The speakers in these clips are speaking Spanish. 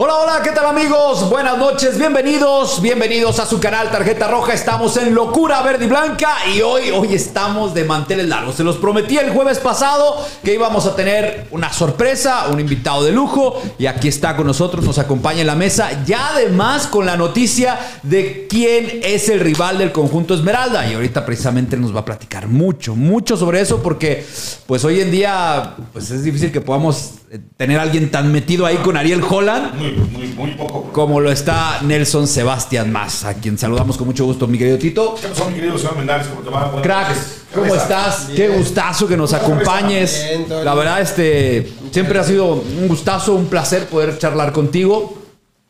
Hola, hola, ¿qué tal amigos? Buenas noches, bienvenidos, bienvenidos a su canal Tarjeta Roja. Estamos en Locura Verde y Blanca y hoy, hoy estamos de manteles largos. Se los prometí el jueves pasado que íbamos a tener una sorpresa, un invitado de lujo y aquí está con nosotros, nos acompaña en la mesa, ya además con la noticia de quién es el rival del conjunto Esmeralda y ahorita precisamente nos va a platicar mucho, mucho sobre eso porque pues hoy en día pues es difícil que podamos eh, tener a alguien tan metido ahí con Ariel Holland. Muy, muy, muy poco. Como lo está Nelson Sebastián Más, a quien saludamos con mucho gusto, mi querido Tito. ¿Qué pasó, mi querido señor Mendares? ¿Cómo te va? Buenas Crack, noches. ¿cómo estás? Qué gustazo que nos acompañes. Bien, La verdad, este, siempre ha sido un gustazo, un placer poder charlar contigo.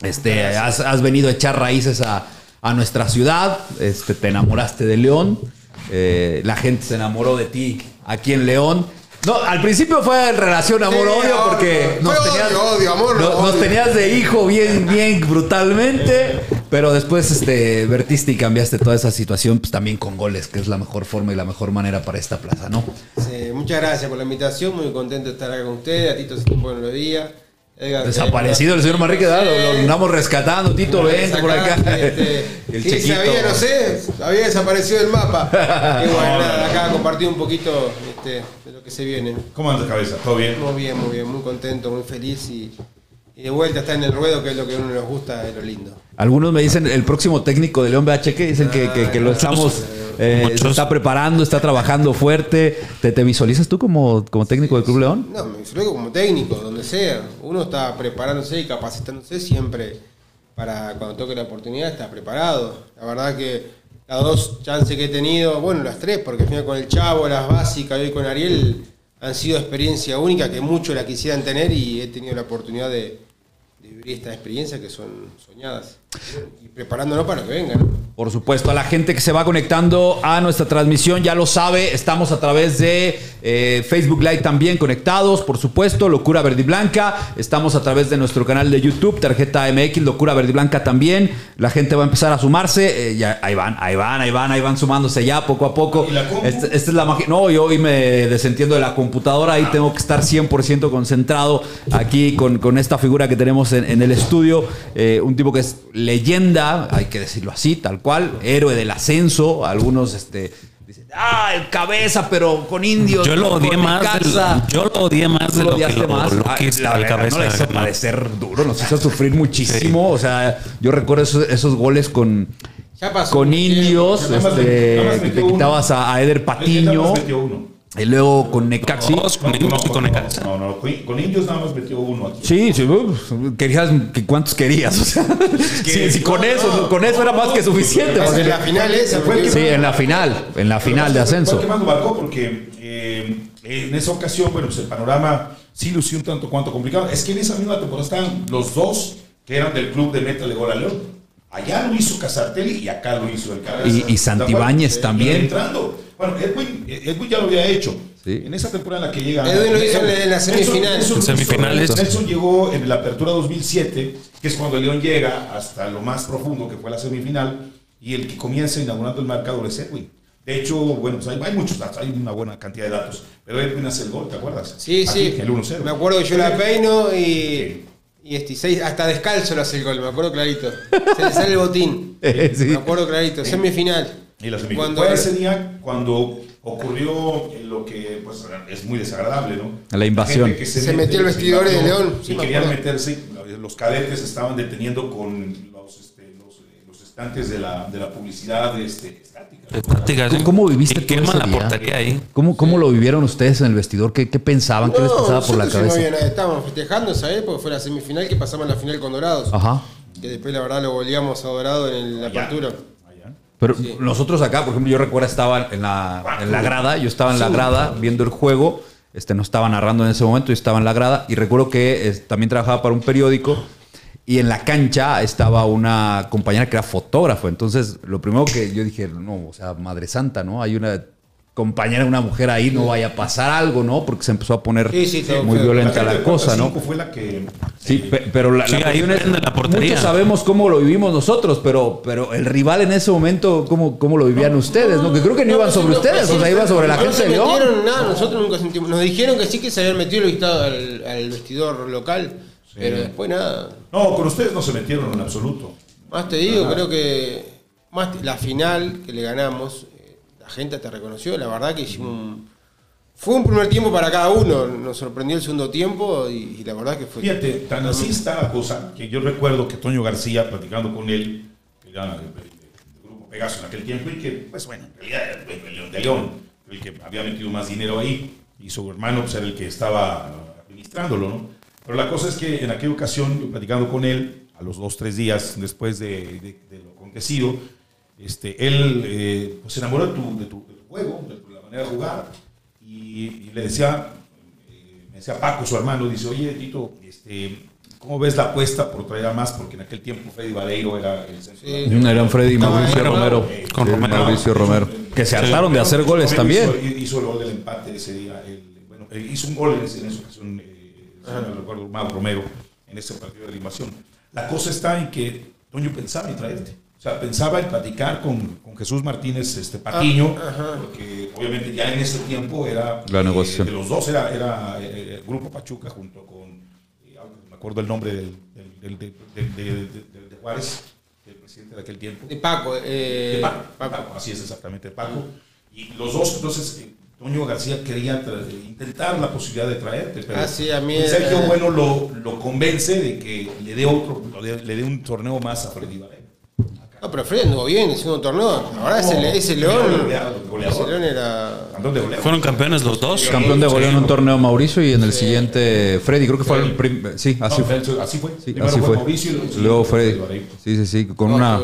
Este, has, has venido a echar raíces a, a nuestra ciudad. Este, te enamoraste de León. Eh, la gente se enamoró de ti aquí en León. No, al principio fue relación amor-odio Sí, porque nos tenías, odio, odio, amor, no, no- nos odio. tenías de hijo bien, bien brutalmente, pero después este, vertiste y cambiaste toda esa situación pues, también con goles, que es la mejor forma y la mejor manera para esta plaza, ¿no? Sí, muchas gracias por la invitación, muy contento de estar acá con ustedes. A Tito hace tiempo no lo veía. Edgar, Desaparecido el señor Manrique, lo, lo andamos rescatando, Tito, ven por acá. Este, El sí, chequito. sabía, no sé, había desaparecido del mapa. Y bueno, nada, acá compartir un poquito este, de lo que se viene. ¿Cómo andas, cabeza? ¿Todo bien? Muy bien, muy bien, muy contento, muy feliz y, y de vuelta está en el ruedo, que es lo que a uno nos gusta, es lo lindo. Algunos me dicen el próximo técnico de León BH que dicen que, que- que lo estamos eh, se está preparando, está trabajando fuerte. ¿Te, te visualizas tú como, como técnico del Club León? No, me luego como técnico, donde sea. Uno está preparándose y capacitándose siempre para cuando toque la oportunidad, está preparado. La verdad que las dos chances que he tenido, bueno, las tres, porque al final con el Chavo, las básicas y hoy con Ariel, han sido experiencia única que muchos la quisieran tener y he tenido la oportunidad de, de vivir estas experiencias que son soñadas. Y preparándonos para que vengan. Por supuesto, a la gente que se va conectando a nuestra transmisión, ya lo sabe, estamos a través de eh, Facebook Live también conectados, por supuesto, Locura Verde y Blanca, estamos a través de nuestro canal de YouTube, Tarjeta MX, Locura Verde y Blanca también, la gente va a empezar a sumarse, eh, ya, ahí van, ahí van, ahí van, ahí van sumándose ya poco a poco. ¿Y la compu? Esta, esta es la magia, no, yo hoy me desentiendo de la computadora, ahí tengo que estar 100% concentrado aquí con, con esta figura que tenemos en, en el estudio, eh, un tipo que es leyenda, hay que decirlo así, tal cual, héroe del ascenso, algunos este, dicen, ah, el cabeza, pero con indios. Yo lo odié más. Necaxa". del- yo lo odié más ¿Tú de lo lo que odiaste lo, más? lo Ah, quise la cabeza. no le hizo ¿no? parecer duro, nos hizo sufrir muchísimo. O sea, yo recuerdo esos, esos goles con, Ya pasó con indios, este, que te quitabas uno. a, Eder Patiño. Y luego con Necaxi. Dos con indios y con Necaxa. No, no, con, indios nada más metió uno aquí. Sí, sí, uf, querías, que ¿cuántos querías? O sea, sí, sí, con eso, con eso era más que suficiente. Que la final esa, Fue el que Sí, en la final, en la final de Fue ascenso. que más lo marcó porque eh, en esa ocasión, bueno, pues el panorama sí lució un tanto cuanto complicado. Es que en esa misma temporada estaban los dos que eran del club de Meta de Gol a León. Allá lo hizo Casartelli y acá lo hizo el Cabeza. Y- y Santibáñez también. Y entrando. Bueno, Edwin, Edwin ya lo había hecho. Sí. En esa temporada en la que llega. Edwin lo hizo en la- Nelson- semifinal. Nelson- En semifinales. Nelson llegó en la apertura 2007, que es cuando el León llega hasta lo más profundo, que fue la semifinal, y el que comienza inaugurando el marcador es Edwin. De hecho, bueno, pues hay, hay muchos datos, hay una buena cantidad de datos, pero Edwin hace el gol, ¿te acuerdas? Sí, Aquí, sí. El 1-0. Me acuerdo que yo la peino y, y este, seis- hasta descalzo lo hace el gol, me acuerdo clarito. Se le sale el botín. Sí. Me acuerdo clarito. Semifinal. Y la semifinal. Cuando Fue ese día cuando ocurrió lo que pues, es muy desagradable, ¿no? La invasión. que Se metió al vestidor de León, sí y me querían acuerdo. meterse, los cadetes estaban deteniendo con los, este, los, eh, los estantes de la, de la publicidad este, estática. ¿Cómo viviste todo queman ese la día? portería ahí. ¿Cómo, ¿Cómo lo vivieron ustedes en el vestidor? ¿Qué, qué pensaban? ¿Qué les pasaba por la nosotros no cabeza? nada, estábamos festejando esa época, fue la semifinal que pasamos a la final con Dorados. Ajá. Que después la verdad lo goleamos a Dorado en el- la apertura. Pero nosotros acá, por ejemplo, yo recuerdo estaba en la, en la grada, yo estaba en la grada viendo el juego, este no estaba narrando en ese momento, yo estaba en la grada y recuerdo que también trabajaba para un periódico y en la cancha estaba una compañera que era fotógrafo, entonces lo primero que yo dije, no, o sea, Madre Santa, ¿no? Hay una compañera, una mujer ahí, no vaya a pasar algo, ¿no? Porque se empezó a poner Sí, sí, todo muy violenta la cosa, ¿no? 45 fue la que Sí, pe- pero la, Sí, la ahí es, la portería. muchos sabemos cómo lo vivimos nosotros, pero, pero el rival en ese momento, ¿cómo, cómo lo vivían ustedes? ¿no? Que creo que no, iban sobre no, ustedes, no, o sea, iban sobre la no gente de León. nada, nosotros nunca sentimos. Nos dijeron que sí que se habían metido el listado al, al vestidor local, Pero después nada. No, con ustedes no se metieron en absoluto. Más te digo, creo que más la final que le ganamos, eh, la gente te reconoció, la verdad que hicimos un, fue un primer tiempo para cada uno, nos sorprendió el segundo tiempo y, y la verdad que fue... Fíjate, tan así está la cosa que yo recuerdo que Toño García, platicando con él, que era el, grupo Pegaso en aquel tiempo, y que, pues bueno, en realidad el León de León, el que había metido más dinero ahí, y su hermano pues, era el que estaba administrándolo, ¿no? Pero la cosa es que en aquella ocasión, yo platicando con él, a los dos, tres días después de, de- de lo acontecido, este, él eh, pues, se enamoró de tu, de tu- de tu juego, de la manera de jugar, y, y le decía, eh, me decía Paco, su hermano, dice, oye, Tito, este, ¿cómo ves la apuesta por traer a más? Porque en aquel tiempo Freddy Vadeiro era el centro. Sí. Eran Freddy y Mauricio. Romero. Con Sí, Romero. Mauricio Romero. Que se hartaron de hacer goles también. Hizo, hizo el gol del empate ese día. el- bueno, él hizo un gol en, ese- en esa ocasión, eh, si no recuerdo, Mau Romero, en ese partido de la invasión. La cosa está en que Toño pensaba en traerte. O sea, pensaba en platicar con, con Jesús Martínez este, Patiño, porque obviamente ya en ese tiempo era... La eh, negociación. de los dos era, era eh, el Grupo Pachuca junto con... eh, me acuerdo el nombre del, del, de Juárez, el presidente de aquel tiempo. De Paco, eh, De Paco, Paco, así es exactamente, Paco. Y los dos, entonces, eh, Toño García quería tra- intentar la posibilidad de traerte, pero Ah, sí, a mí, Sergio eh, Bueno lo, lo convence de que le dé otro, le dé- le dé un torneo más a Freddy Varela. No, pero Fred anduvo bien, hicimos un torneo. Ahora ese, ese León, ese León era... Campeón de goleo. Fueron campeones los dos. Campeón de goleo en un torneo Mauricio y en el siguiente Freddy. Creo que fue el primer. Sí, así No, fue. así fue. Sí, Primero así fue fue. Mauricio y luego- Freddy. Sí, sí, sí. Con una.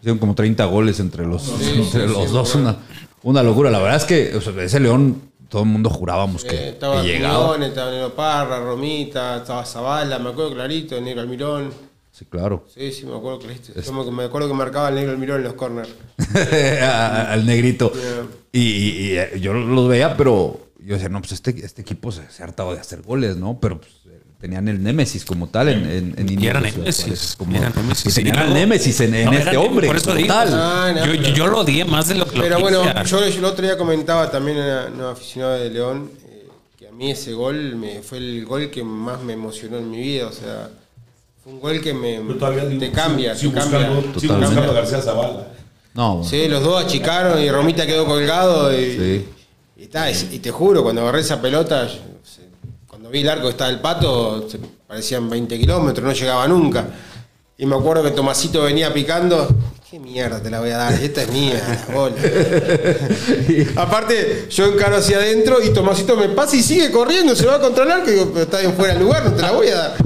Hicieron como 30 goles entre los, Sí, entre sí, los sí, dos. Una, una locura. La verdad es que o sea, ese León, todo el mundo jurábamos que, Eh, estaba que llegaba. Estaba Nero Parra, Romita, estaba Zavala, me acuerdo clarito, negro Almirón. Sí, claro. Sí, sí, me acuerdo clarito. Yo me, me acuerdo que marcaba el negro Almirón en los corners. Al negrito. Yeah. Y, y- y, eh, yo los veía, pero yo decía, no, pues este, este equipo se, se ha hartado de hacer goles, ¿no? Pero pues, eh, tenían el Némesis como tal en, en, en Y Indios era de Ciudad Némesis. Como- Era Némesis. Y tenían al luego- Némesis en, en No, este hombre. Por eso digo, tal. Ah, no, yo, pero- yo lo odié más de lo que lo Pero bueno, quisiera. yo el otro día comentaba también a un aficionado de León eh, que a mí ese gol me, fue el gol que más me emocionó en mi vida. O sea, fue un gol que me digo, te cambia, sigo te cambia. buscando, Totalmente. buscando a García Zavala. No, bueno. Sí, los dos achicaron y Romita quedó colgado. Y, Sí. y, está, y, y te juro, cuando agarré esa pelota, yo- cuando vi el arco que estaba el pato, se parecían 20 kilómetros, no llegaba nunca. Y me acuerdo que Tomasito venía picando. ¿Qué mierda te la voy a dar? Esta es mía, la bola. Aparte, yo encaro hacia adentro y Tomasito me pasa y sigue corriendo, se va contra el arco y digo, pero está bien fuera del lugar, no te la voy a dar.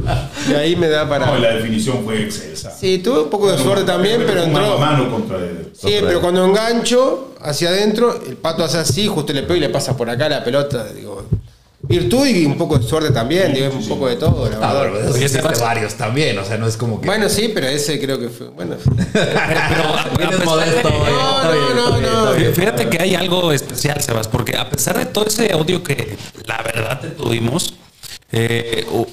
Y ahí me da para. No, la definición fue excelsa. Sí, tuve un poco de suerte también, pero a entró. mano contra el. Sí, pero cuando engancho hacia adentro, el pato hace así, justo le pego y le pasa por acá la pelota. Digo, virtud y un poco de suerte también, digo, un poco de todo, la Ah, verdad. varios también, o sea, no es como que... Bueno, sí, pero ese creo que fue. Bueno, Pero a- a Vienes pesar modesto, de- güey. No, no, no, bien, no. está bien. Fíjate que hay algo especial, Sebas, porque a pesar de todo ese odio que la verdad te tuvimos, eh, o-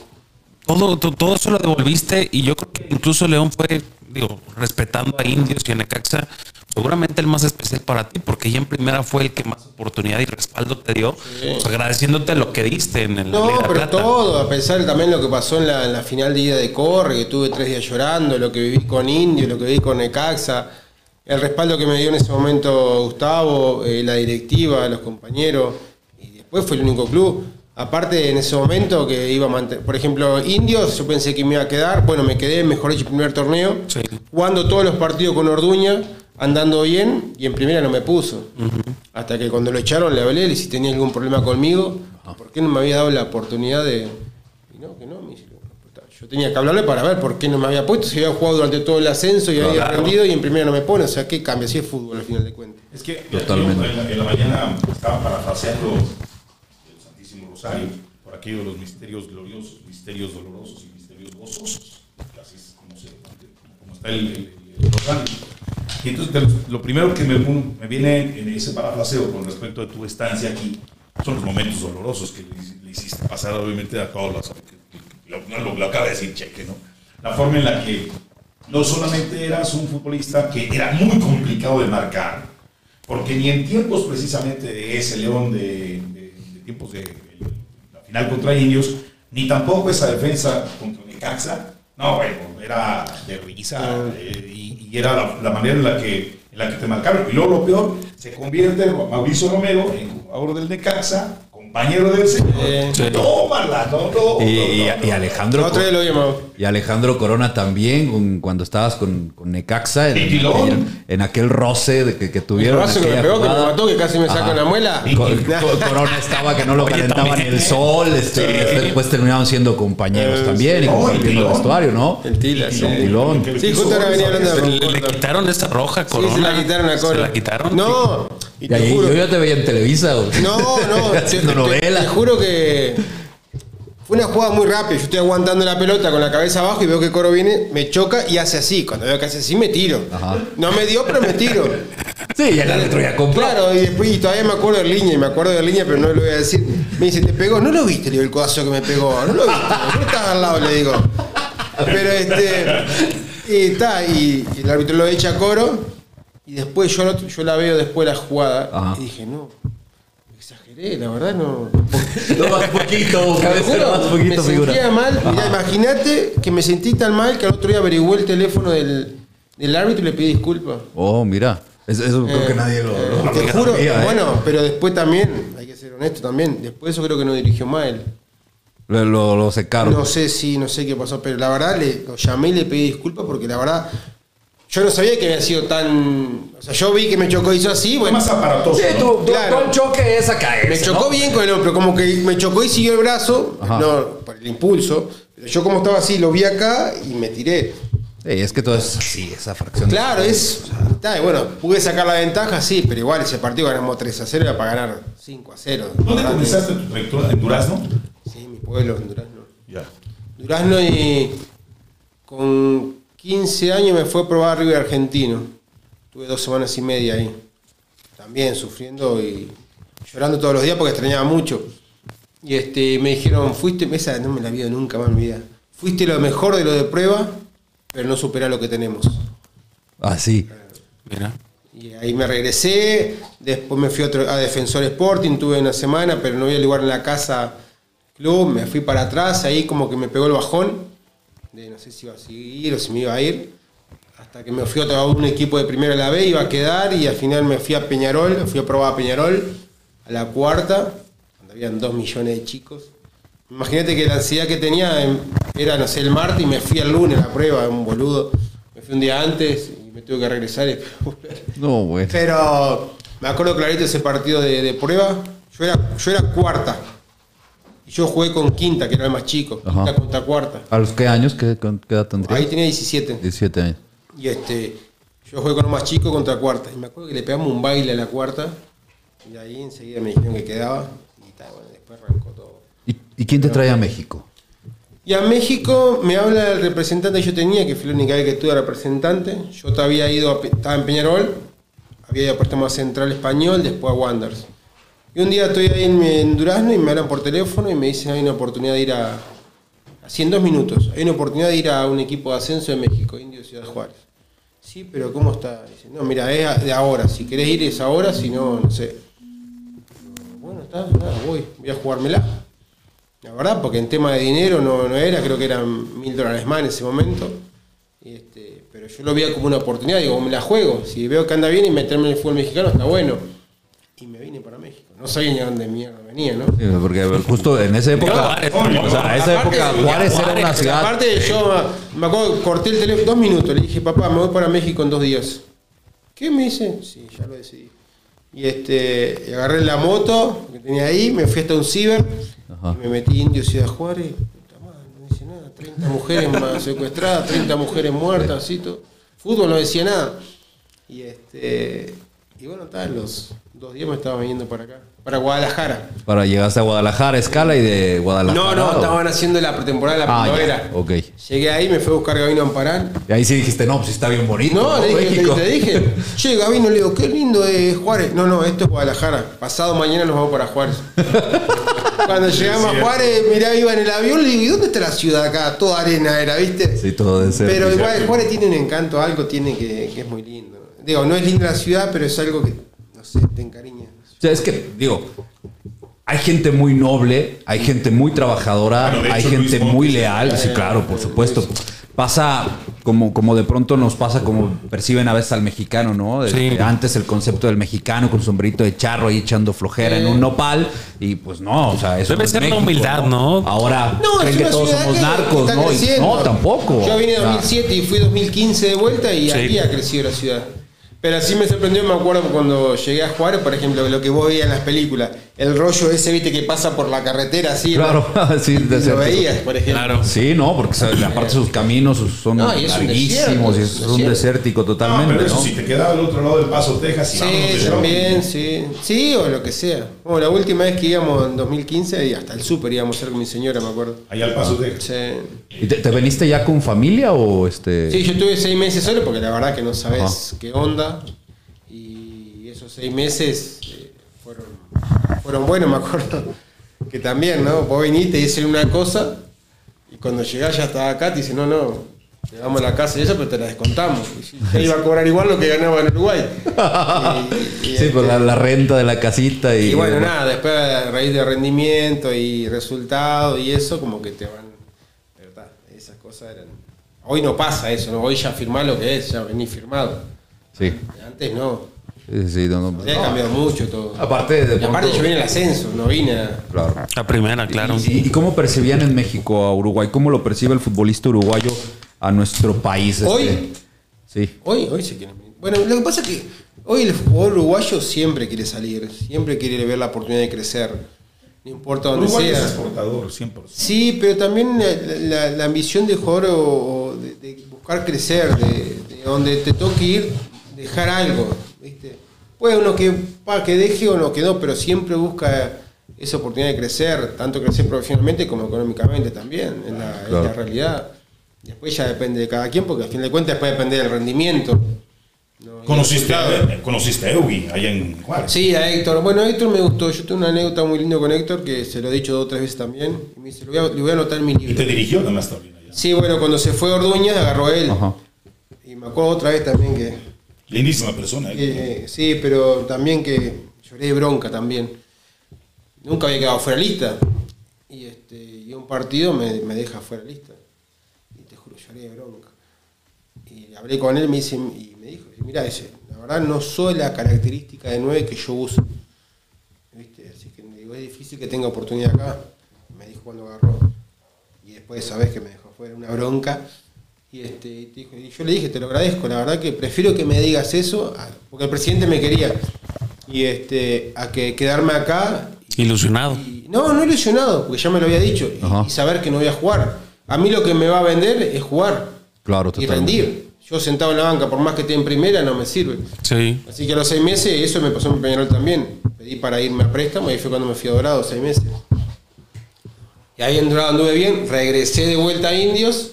todo, to- todo eso lo devolviste y yo creo que incluso León fue, digo, respetando a Indios y a Necaxa, seguramente el más especial para ti, porque ya en primera fue el que más oportunidad y respaldo te dio, pues, agradeciéndote lo que diste en el no, Liga pero Plata. todo, a pesar también lo que pasó en la, en la final de ida de Corre, que tuve tres días llorando, lo que viví con Indio, lo que viví con Necaxa, el respaldo que me dio en ese momento Gustavo, eh, la directiva, los compañeros, y después fue el único club. Aparte, en ese momento que iba a mantener, por ejemplo, Indios, yo pensé que me iba a quedar, bueno, me quedé, mejor dicho, el primer torneo, Sí. jugando todos los partidos con Orduña, andando bien, y en primera no me puso. Hasta que cuando lo echaron le hablé, le si tenía algún problema conmigo, ¿por qué no me había dado la oportunidad de...? Y no, que no, me dice, "Puta, yo tenía que hablarle para ver por qué no me había puesto, si había jugado durante todo el ascenso y había Claro. rendido y en primera no me pone, o sea, ¿qué cambia? Si es fútbol al final de cuentas. Es que Totalmente. yo En, la, en la mañana estaba parafraseando el Santísimo Rosario por aquello de los misterios gloriosos, misterios dolorosos y misterios gozosos. Así es como, se, como está el, el- Y entonces lo primero que me, me viene en ese parafraseo con respecto a tu estancia aquí son los momentos dolorosos que le, le hiciste pasar obviamente a todos los... Lo, lo- lo acaba de decir Cheque, ¿no? La forma en la que no solamente eras un futbolista que era muy complicado de marcar, porque ni en tiempos precisamente de ese León, de, de- de tiempos de, de la final contra Indios, ni tampoco esa defensa contra Necaxa, no, bueno, era de risa eh, y, y era la, la manera en la que en la que te marcaron. Y luego lo peor, se convierte Mauricio Romero en jugador del Necaxa, compañero del señor. Sí. Tómala, no, no. Y, no, y- no, y no. Alejandro. Otro día lo llamamos. Y Alejandro Corona también, con- cuando estabas con, con Necaxa, en, Titilón. en- en aquel roce de que, que El tuvieron. brazo que me pegó, que me mató, que casi me saca una muela. Co- Co- Corona estaba que no lo Oye, calentaba ni también. el sol, este, y después terminaron siendo compañeros Eh, también y sí. compartiendo Oh, el el vestuario, ¿no? El Tila, sí. El Sí, justo ahora venía a hablando de este. Le, le quitaron esa roja Sí, corona. se la quitaron a Coro. ¿Se la quitaron? No, y Y te ahí, juro. yo ya te veía en Televisa. güey. No, no, haciendo te- novela. te juro que una jugada muy rápida. Yo estoy aguantando la pelota con la cabeza abajo y veo que Coro viene, me choca y hace así. Cuando veo que hace así, me tiro. Ajá. No me dio, pero me tiro. Sí, y el árbitro ya compró. Claro, y después y todavía me acuerdo de línea, y me acuerdo de línea, pero no lo voy a decir. Me dice, ¿te pegó? No lo viste, le digo, el codazo que me pegó. No lo viste, no estás al lado, le digo. Pero este. Y está, y, y el árbitro lo echa a coro. Y después yo, yo la veo después la jugada. Ajá. Y dije, no, exageré, la verdad no. No más poquito, cabeza, más me poquito, sentía figura. mal. Mirá, imagínate que me sentí tan mal que al otro día averigué el teléfono del, del árbitro y le pedí disculpas. Oh, mira. Es- Eso, creo que nadie lo. Eh, lo- te juro, sabía, ¿eh? bueno, pero después también, hay que ser honesto también, después eso creo que no dirigió mal. Lo, lo, lo secaron. No sé si, no sé qué pasó, pero la verdad le, lo llamé y le pedí disculpas porque la verdad yo no sabía que había sido tan, o sea, yo vi que me chocó y hizo así, bueno, más aparatoso. Sí, ¿no? tu, tu Claro. choque es acá. me chocó ¿no? bien con el hombro, como que me chocó y siguió el brazo, Ajá. no, por el impulso, pero yo como estaba así, lo vi acá y me tiré. Sí, es que todo es así, esa fracción. de- Claro, es. Está, bueno, pude sacar la ventaja, sí, pero igual ese partido ganamos 3 a 0 era para ganar 5 a 0. ¿Dónde comenzaste tu trayectoria? ¿En Durazno? Sí, mi pueblo, en Durazno. Ya. Durazno y con 15 años me fue a probar River Argentino. Tuve dos semanas y media ahí. También sufriendo y llorando todos los días porque extrañaba mucho. Y este, me dijeron, fuiste, esa no me la vi nunca más en mi vida. Fuiste lo mejor de lo de prueba, pero no supera lo que tenemos. Así. Mira. Y ahí me regresé, después me fui a, otro- a Defensor Sporting, tuve una semana, pero no había lugar en la casa club, me fui para atrás, ahí como que me pegó el bajón, de no sé si iba a seguir o si me iba a ir, hasta que me fui a un equipo de primera a la B, iba a quedar y al final me fui a Peñarol, fui a probar a Peñarol, a la cuarta, donde habían dos millones de chicos. Imagínate que la ansiedad que tenía era, no sé, el martes y me fui el lunes a la prueba, un boludo. Me fui un día antes y me tuve que regresar y. No, bueno. Pero me acuerdo clarito ese partido de, de prueba. Yo era, yo era cuarta. Yo jugué con quinta, que era el más chico. Ajá. Quinta contra cuarta. ¿A los qué años? ¿Qué, qué edad tendría? Ahí tenía 17. 17 años. Y este, yo jugué con el más chico contra cuarta. Y me acuerdo que le pegamos un baile a la cuarta. Y ahí enseguida me dijeron que quedaba. Y tal, bueno, después arrancó todo. ¿Y, y quién te trae a México? Y a México me habla el representante que yo tenía, que fue la única vez que estuve representante. Yo te había ido, a estaba en Peñarol, había ido a préstamo a Central Español, después a Wanderers. Y un día estoy ahí en, Durazno y me hablan por teléfono y me dicen hay una oportunidad de ir a, así en dos minutos, hay una oportunidad de ir a un equipo de ascenso de México, Indio Ciudad Juárez. Sí, pero ¿cómo está? Dice, no, mira, es de ahora, si querés ir es ahora, si no, no sé. Bueno, está, voy, voy a jugármela. La verdad, porque en tema de dinero no, no era, creo que eran mil dólares más en ese momento. Este, pero yo lo veía como una oportunidad, digo, me la juego. Si veo que anda bien y meterme en el fútbol mexicano, está bueno. Y me vine para México. No sabía ni a dónde mierda venía, ¿no? Sí, Porque justo en esa época. Juárez. O sea, esa Aparte- época Juárez era una ciudad. Aparte, yo me acuerdo, corté el teléfono dos minutos. Le dije, papá, me voy para México en dos días. ¿Qué me dice? Sí, ya lo decidí. Y este, y agarré la moto que tenía ahí, me fui hasta un ciber Ajá. y me metí Indio Ciudad Juárez. Puta madre, no dice nada. 30 mujeres más secuestradas, 30 mujeres muertas, así todo. Fútbol no decía nada. Y este, y bueno, tal, los dos días me estaba viniendo para acá, para Guadalajara. Para llegarse a Guadalajara, escala y de Guadalajara. No, no, ¿o? estaban haciendo la pretemporada de la Ah, primavera. ya, ok. Llegué ahí, me fue a buscar Gabino Amparán. Y ahí sí dijiste, no, pues está bien bonito. No, le dije, México. te, te dije, che, Gabino, le digo, qué lindo es Juárez. No, no, esto es Guadalajara. Pasado mañana nos vamos para Juárez. Cuando llegamos a. Juárez, mirá, iba en el avión, le digo, ¿y dónde está la ciudad acá? Toda arena era, ¿viste? Sí, todo debe ser. Pero igual. Juárez tiene un encanto, algo tiene que, que es muy lindo. Digo, no es linda la ciudad, pero es algo que, no sé, te encariña. O sea, es que, digo, hay gente muy noble, hay gente muy trabajadora, Bueno, hay hecho, gente Luis muy Montes- leal. Sí, claro, por supuesto. Pasa como, como de pronto nos pasa, como perciben a veces al mexicano, ¿no? Sí. Antes el concepto del mexicano con sombrerito de charro ahí echando flojera en un nopal. Y pues no, o sea, eso Debe no es ser la México, humildad, ¿no? Ahora No, creen es que una todos somos que- narcos, que ¿no? Y- no, tampoco. Yo vine en O sea, 2007 y fui 2015 de vuelta y Sí. aquí ha crecido la ciudad. Pero sí me sorprendió, me acuerdo cuando llegué a Juárez, por ejemplo, lo que vos veías en las películas, el rollo ese, viste, que pasa por la carretera así. Claro, ¿no? sí, Lo desértico. veías, por ejemplo. Claro. Sí, no, porque ¿sabes? aparte sus caminos son No, y es un larguísimos desierto, y es un desértico No, totalmente, pero eso ¿no? sí, te quedaba al otro lado del Paso, Texas y de Sí, también, sí. Sí, o lo que sea. Bueno, la última vez que íbamos en 2015, y hasta el súper íbamos a hacer con mi señora, me acuerdo. Allá al Paso, Texas. Sí. ¿Y te, te veniste ya con familia o este? Sí, yo estuve seis meses solo porque la verdad que no sabes Ajá. qué onda. Y esos seis meses eh, fueron buenos, me acuerdo. Que también, ¿no? Vos viniste y dicen una cosa y cuando llegás ya estaba acá, te dicen, no, no, llegamos a la casa y eso, pero te la descontamos. Él iba a cobrar igual lo que ganaba en Uruguay. Y- y- Sí, pues la, la renta de la casita y... y bueno, nada, después a raíz de rendimiento y resultado y eso, como que te van. ¿Verdad? Esas cosas eran. Hoy no pasa eso, ¿no? Hoy ya firmás lo que es, ya venís firmado. Sí, Antes no. Sí, sí, no, no, Hoy ha cambiado mucho todo. Aparte de Y aparte yo vine al ascenso, no vine a. Claro. La primera, claro. ¿Y, y cómo percibían en México a Uruguay? ¿Cómo lo percibe el futbolista uruguayo a nuestro país? este? Hoy. Sí. Hoy, hoy se quieren. Bueno, lo que pasa es que hoy el jugador uruguayo siempre quiere salir, siempre quiere ver la oportunidad de crecer. No importa dónde Uruguay es sea. exportador, 100%. Sí, pero también la, la- la ambición de jugador o, o de, de buscar crecer, de, de donde te toque ir, dejar algo, ¿viste? Puede uno que, pa, que deje o no que no, pero siempre busca esa oportunidad de crecer, tanto crecer profesionalmente como económicamente también, es la, es Claro. la realidad. Después ya depende de cada quien, porque al fin de cuentas puede depender del rendimiento. Y Conociste, a- conociste a Eugi allá en Juárez. Sí, a Héctor. Bueno, a Héctor me gustó. Yo tengo una anécdota muy linda con Héctor que se lo he dicho dos o tres veces también. Y me dice, lo voy a, le voy a anotar en mi Y libro. te dirigió además también allá. Sí, bueno, cuando se fue Orduña agarró a él. Ajá. Y me acuerdo otra vez también que, Lindísima persona. él. que- sí, pero también que lloré de bronca también. Nunca había quedado fuera lista. Y, este, y un partido me, me deja fuera lista. Y te juro, lloré de bronca. Y hablé con él me dice, y me dijo, mira, dice, la verdad no soy la característica de 9 que yo uso. ¿Viste? Así que me digo, es difícil que tenga oportunidad acá. Me dijo cuando agarró. Y después sabes que me dejó fuera una bronca. Y, este, y te dijo- y yo le dije, te lo agradezco, la verdad que prefiero que me digas eso, a- porque el presidente me quería. Y este, a que quedarme acá. Ilusionado. y- no, no ilusionado, porque ya me lo había dicho. y- saber que no voy a jugar. A mí lo que me va a vender es jugar. Claro, Y totalmente. rendir. Yo sentado en la banca, por más que esté en primera, no me sirve. Sí. Así que a los seis meses, eso me pasó en Peñarol también. Pedí para irme a préstamo y ahí fue cuando me fui a Dorado, seis meses. Y ahí en Dorado anduve bien, regresé de vuelta a Indios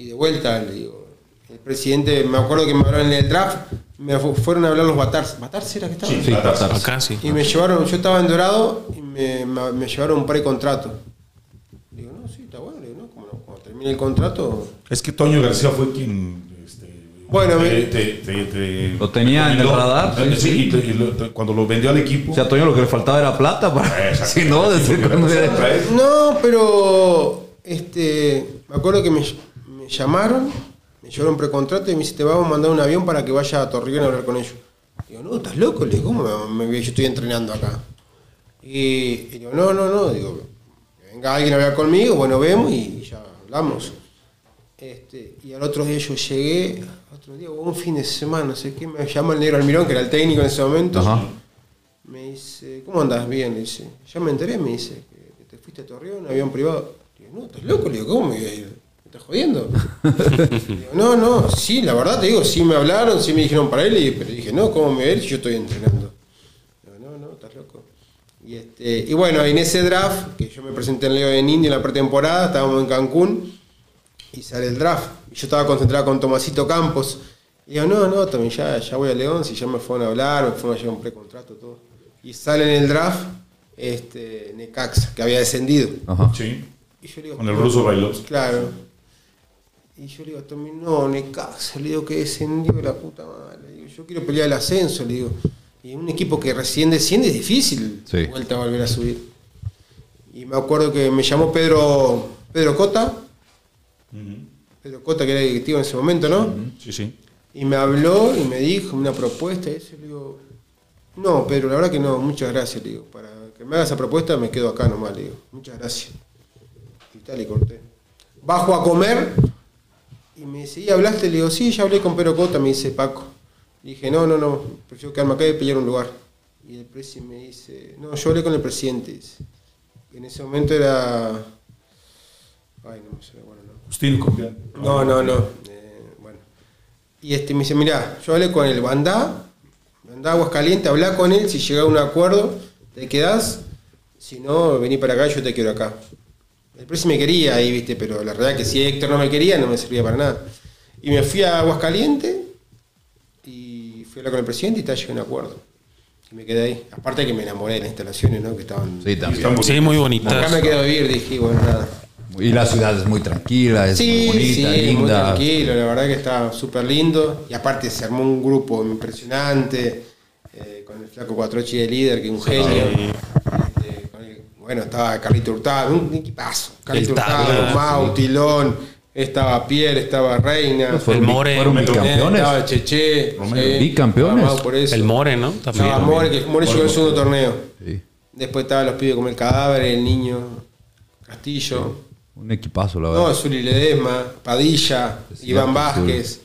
y de vuelta, le digo, el presidente, me acuerdo que me hablaron en el draft, me fu- fueron a hablar los Batars. ¿Batars era que estaban? Sí, Sí. Qatar. Acá sí. Y me llevaron, yo estaba en Dorado y me, me- me llevaron un precontrato. Le digo, no, sí, está bueno, le digo, no, como no, cuando termine el contrato, Es que Toño García fue quien. este, Bueno, te- te- te- te- Lo tenía en el radar, sí, Sí, sí. y te- y lo- te- cuando lo vendió al equipo. O sea, a Toño lo que le faltaba era plata para... Si no, cuando le era-. No, pero este, me acuerdo que me llamaron, me llevaron precontrato y me dice, te vamos a mandar un avión para que vaya a Torreón a hablar con ellos. Digo, no, estás loco, le digo, ¿cómo me, me- yo estoy entrenando acá? Y, y digo, no, no, no, digo, venga alguien a hablar conmigo, bueno, vemos y ya hablamos. Este, y al otro día yo llegué, otro día, un fin de semana, no sé qué, me llama el negro Almirón, que era el técnico en ese momento. Ajá. Me dice, ¿cómo andás? Bien, le dice. Ya me enteré, me dice, que, te fuiste a Torreón, avión privado. Digo, no, estás loco, le digo, ¿cómo me voy a ir? ¿Me estás jodiendo? Digo, no, no, sí, la verdad te digo, sí me hablaron, sí me dijeron para él, y- pero dije, no, ¿cómo me ir si yo estoy entrenando? Digo, no, no, estás loco. Y, este, y bueno, en ese draft, que yo me presenté en Leo en India en la pretemporada, estábamos en Cancún, y sale el draft. Y yo estaba concentrado con Tomasito Campos. Y digo, no, no, Tommy, ya, ya voy a León, si ya me fueron a hablar, me fueron a llevar un precontrato, todo. Y sale en el draft este, Necaxa, que había descendido. Ajá. Sí. Y yo le digo, Con el ruso Bailovsky. Claro. Y yo le digo no, Necaxa, le digo que descendió la puta madre. Le digo, yo quiero pelear el ascenso, le digo. Y un equipo que recién desciende es difícil Sí. vuelta a volver a subir. Y me acuerdo que me llamó Pedro, Pedro Cota. Pedro Cota, que era directivo en ese momento, ¿no? Sí, sí. Y me habló y me dijo una propuesta. Y eso, le digo, no, Pedro, la verdad que no, muchas gracias. Le digo, para que me haga esa propuesta me quedo acá nomás. Le digo, muchas gracias. Y tal, y corté. Bajo a comer y me dice, ¿y hablaste? Le digo, sí, ya hablé con Pedro Cota, me dice Paco. Le dije, no, no, no, prefiero quedarme acá y pelear un lugar. Y el presidente me dice, no, yo hablé con el presidente. dice. En ese momento era. Ay, no me no. Agustín. No, no, no. Eh, bueno. Y este me dice, mira, yo hablé con el Bandá, Bandá Aguascaliente, hablá con él, si llega a un acuerdo, te quedás, si no, vení para acá, yo te quiero acá. El precio me quería ahí, viste, pero la verdad que si Héctor no me quería, no me servía para nada. Y me fui a Aguascaliente y fui a hablar con el presidente y te llegué a un acuerdo. Y me quedé ahí. Aparte que me enamoré de las instalaciones, ¿no? Que estaban... Sí, también. Están Sí, muy Acá bonitas. me quedo a vivir, dije, bueno, nada. Y la ciudad es muy tranquila, es Sí, muy bonita, sí, muy tranquilo, la verdad que está súper lindo. Y aparte se armó un grupo impresionante, eh, con el flaco Cuatrochi de líder, que es un genio. El- bueno, estaba Carlito Hurtado, un equipazo. Carlito Hurtado, Mau, Tilón, estaba Pierre, estaba Reina, Fueron, El More, fueron el bicampeones. estaba Cheche, Romero. Bicampeones. estaba Mau por eso. El More, ¿no? También. Estaba More, que More llegó al segundo torneo. Sí, Después estaban los pibes como el cadáver, el niño, Castillo. un equipazo, la No, verdad. Zuli Ledesma, Padilla, Iván Vázquez,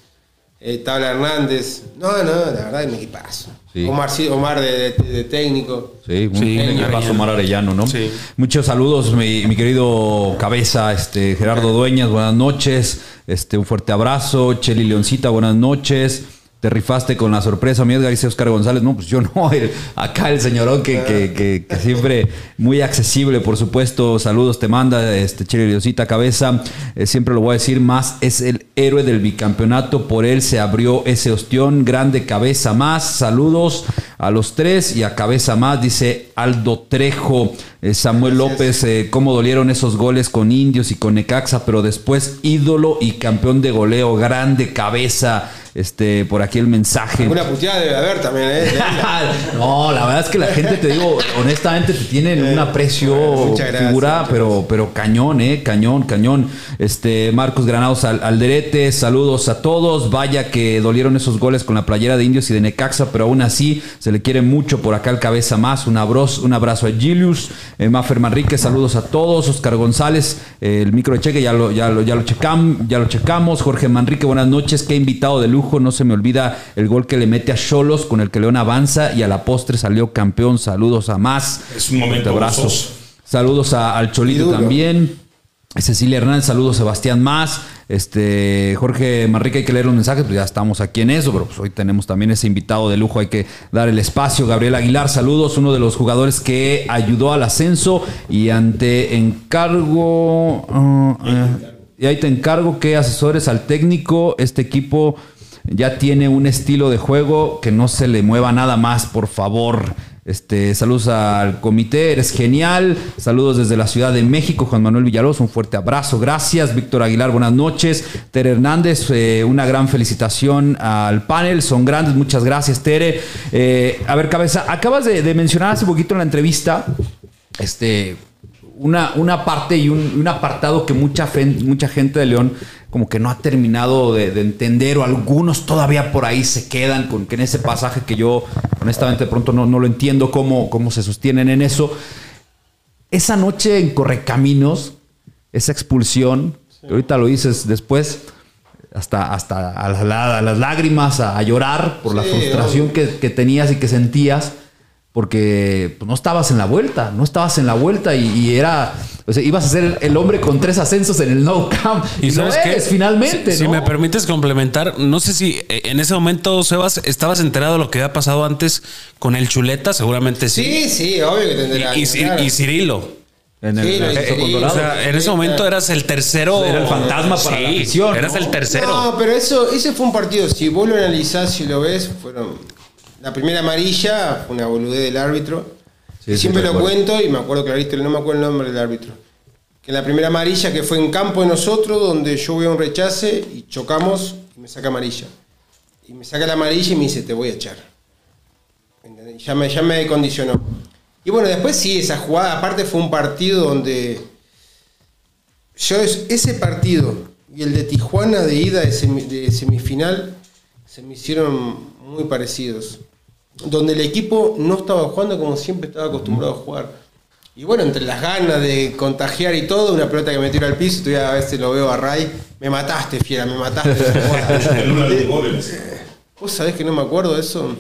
eh, Tabla Hernández. No, no, la verdad es un equipazo. Sí. Omar, sí, Omar de, de- de técnico. Sí, un, Sí, un equipazo Arellano. Mar Arellano, ¿no? Sí. Muchos saludos, mi, mi querido cabeza, este Gerardo Dueñas, buenas noches. Este, un fuerte abrazo. Cheli Leoncita, buenas noches. Te rifaste con la sorpresa, mi Edgar, dice Oscar González. No, pues yo no, el- acá el señorón que, que- que- que siempre muy accesible, por supuesto. Saludos te manda, este Cheli Leoncita, cabeza. Eh, siempre lo voy a decir más, es el héroe del bicampeonato. Por él se abrió ese ostión. Grande cabeza más. Saludos a los tres y a cabeza más, dice Aldo Trejo. Eh, Samuel López, eh, cómo dolieron esos goles con Indios y con Necaxa, pero después ídolo y campeón de goleo. Grande cabeza. Este, por aquí el mensaje. Una puteada debe haber también, ¿eh? no, la verdad es que la gente, te digo, honestamente te tienen un aprecio, gracias, figura, muchas pero, pero cañón, eh, cañón, cañón. Este, Marcos Granados al, Alderete, saludos a todos. Vaya que dolieron esos goles con la playera de Indios y de Necaxa, pero aún así se le quiere mucho por acá el cabeza más. Un abrazo, un abrazo a Gilius, eh, Mafer Manrique, saludos a todos. Oscar González, eh, el micro de cheque, ya lo, ya lo, ya lo checam, ya lo checamos. Jorge Manrique, buenas noches, qué invitado de lujo. No se me olvida el gol que le mete a Cholos con el que León avanza y a la postre salió campeón. Saludos a más. Es un momento Fuerte abrazo. gozoso. Saludos a- al Cholito también. Cecilia Hernández, saludos Sebastián Más. Este Jorge Manrique, hay que leer los mensajes, pues ya estamos aquí en eso, pero pues hoy tenemos también ese invitado de lujo, hay que dar el espacio. Gabriel Aguilar, saludos, uno de los jugadores que ayudó al ascenso y ante encargo. ah, eh, y ahí te encargo que asesores al técnico. Este equipo ya tiene un estilo de juego que no se le mueva nada más, por favor. Este, saludos al comité, eres genial. Saludos desde la Ciudad de México, Juan Manuel Villalobos, un fuerte abrazo, gracias. Víctor Aguilar, buenas noches. Tere Hernández, eh, una gran felicitación al panel, son grandes, muchas gracias, Tere. Eh, a ver, cabeza, acabas de, mencionar hace poquito en la entrevista, este, una, una parte y un, un apartado que mucha, mucha gente de León como que no ha terminado de, de entender o algunos todavía por ahí se quedan con que en ese pasaje que yo honestamente de pronto no, no lo entiendo cómo, cómo se sostienen en eso. Esa noche en Correcaminos, esa expulsión, que ahorita lo dices después, hasta, hasta a, la- a las lágrimas, a, a llorar por la Sí, frustración que, que tenías y que sentías, porque pues, no estabas en la vuelta, no estabas en la vuelta y, y era, o sea, ibas a ser el, el hombre con tres ascensos en el No Camp. Y, Y lo sabes qué? eres, finalmente, Si, si ¿no? me permites complementar, no sé si eh, en ese momento, Sebas, estabas enterado de lo que había pasado antes con el Chuleta, seguramente sí. Sí, sí, obvio que tendrá. Y, y- claro. y Cirilo. En el Sí, Sí, O sea, en ese momento eras el tercero. Era el fantasma para la afición, Eras ¿no? el tercero. No, pero eso, ese fue un partido. Si vos lo analizás y lo ves, fueron. La primera amarilla fue una boludez del árbitro. Sí, sí, Siempre lo cuento y me acuerdo clarito, no me acuerdo el nombre del árbitro. Que la primera amarilla que fue en campo de nosotros, donde yo voy a un rechace y chocamos y me saca amarilla. Y me saca la amarilla y me dice, te voy a echar. ¿Entendés? Ya me, ya me condicionó. Y bueno, después sí, esa jugada, aparte fue un partido donde yo es- ese partido y el de Tijuana de ida de semifinal se me hicieron muy parecidos. Donde el equipo no estaba jugando como siempre estaba acostumbrado a jugar. Y bueno, entre las ganas de contagiar y todo, una pelota que me tiro al piso, todavía a veces lo veo a Ray, me mataste, fiera, me mataste. Goles Vos sabés que no me acuerdo de eso.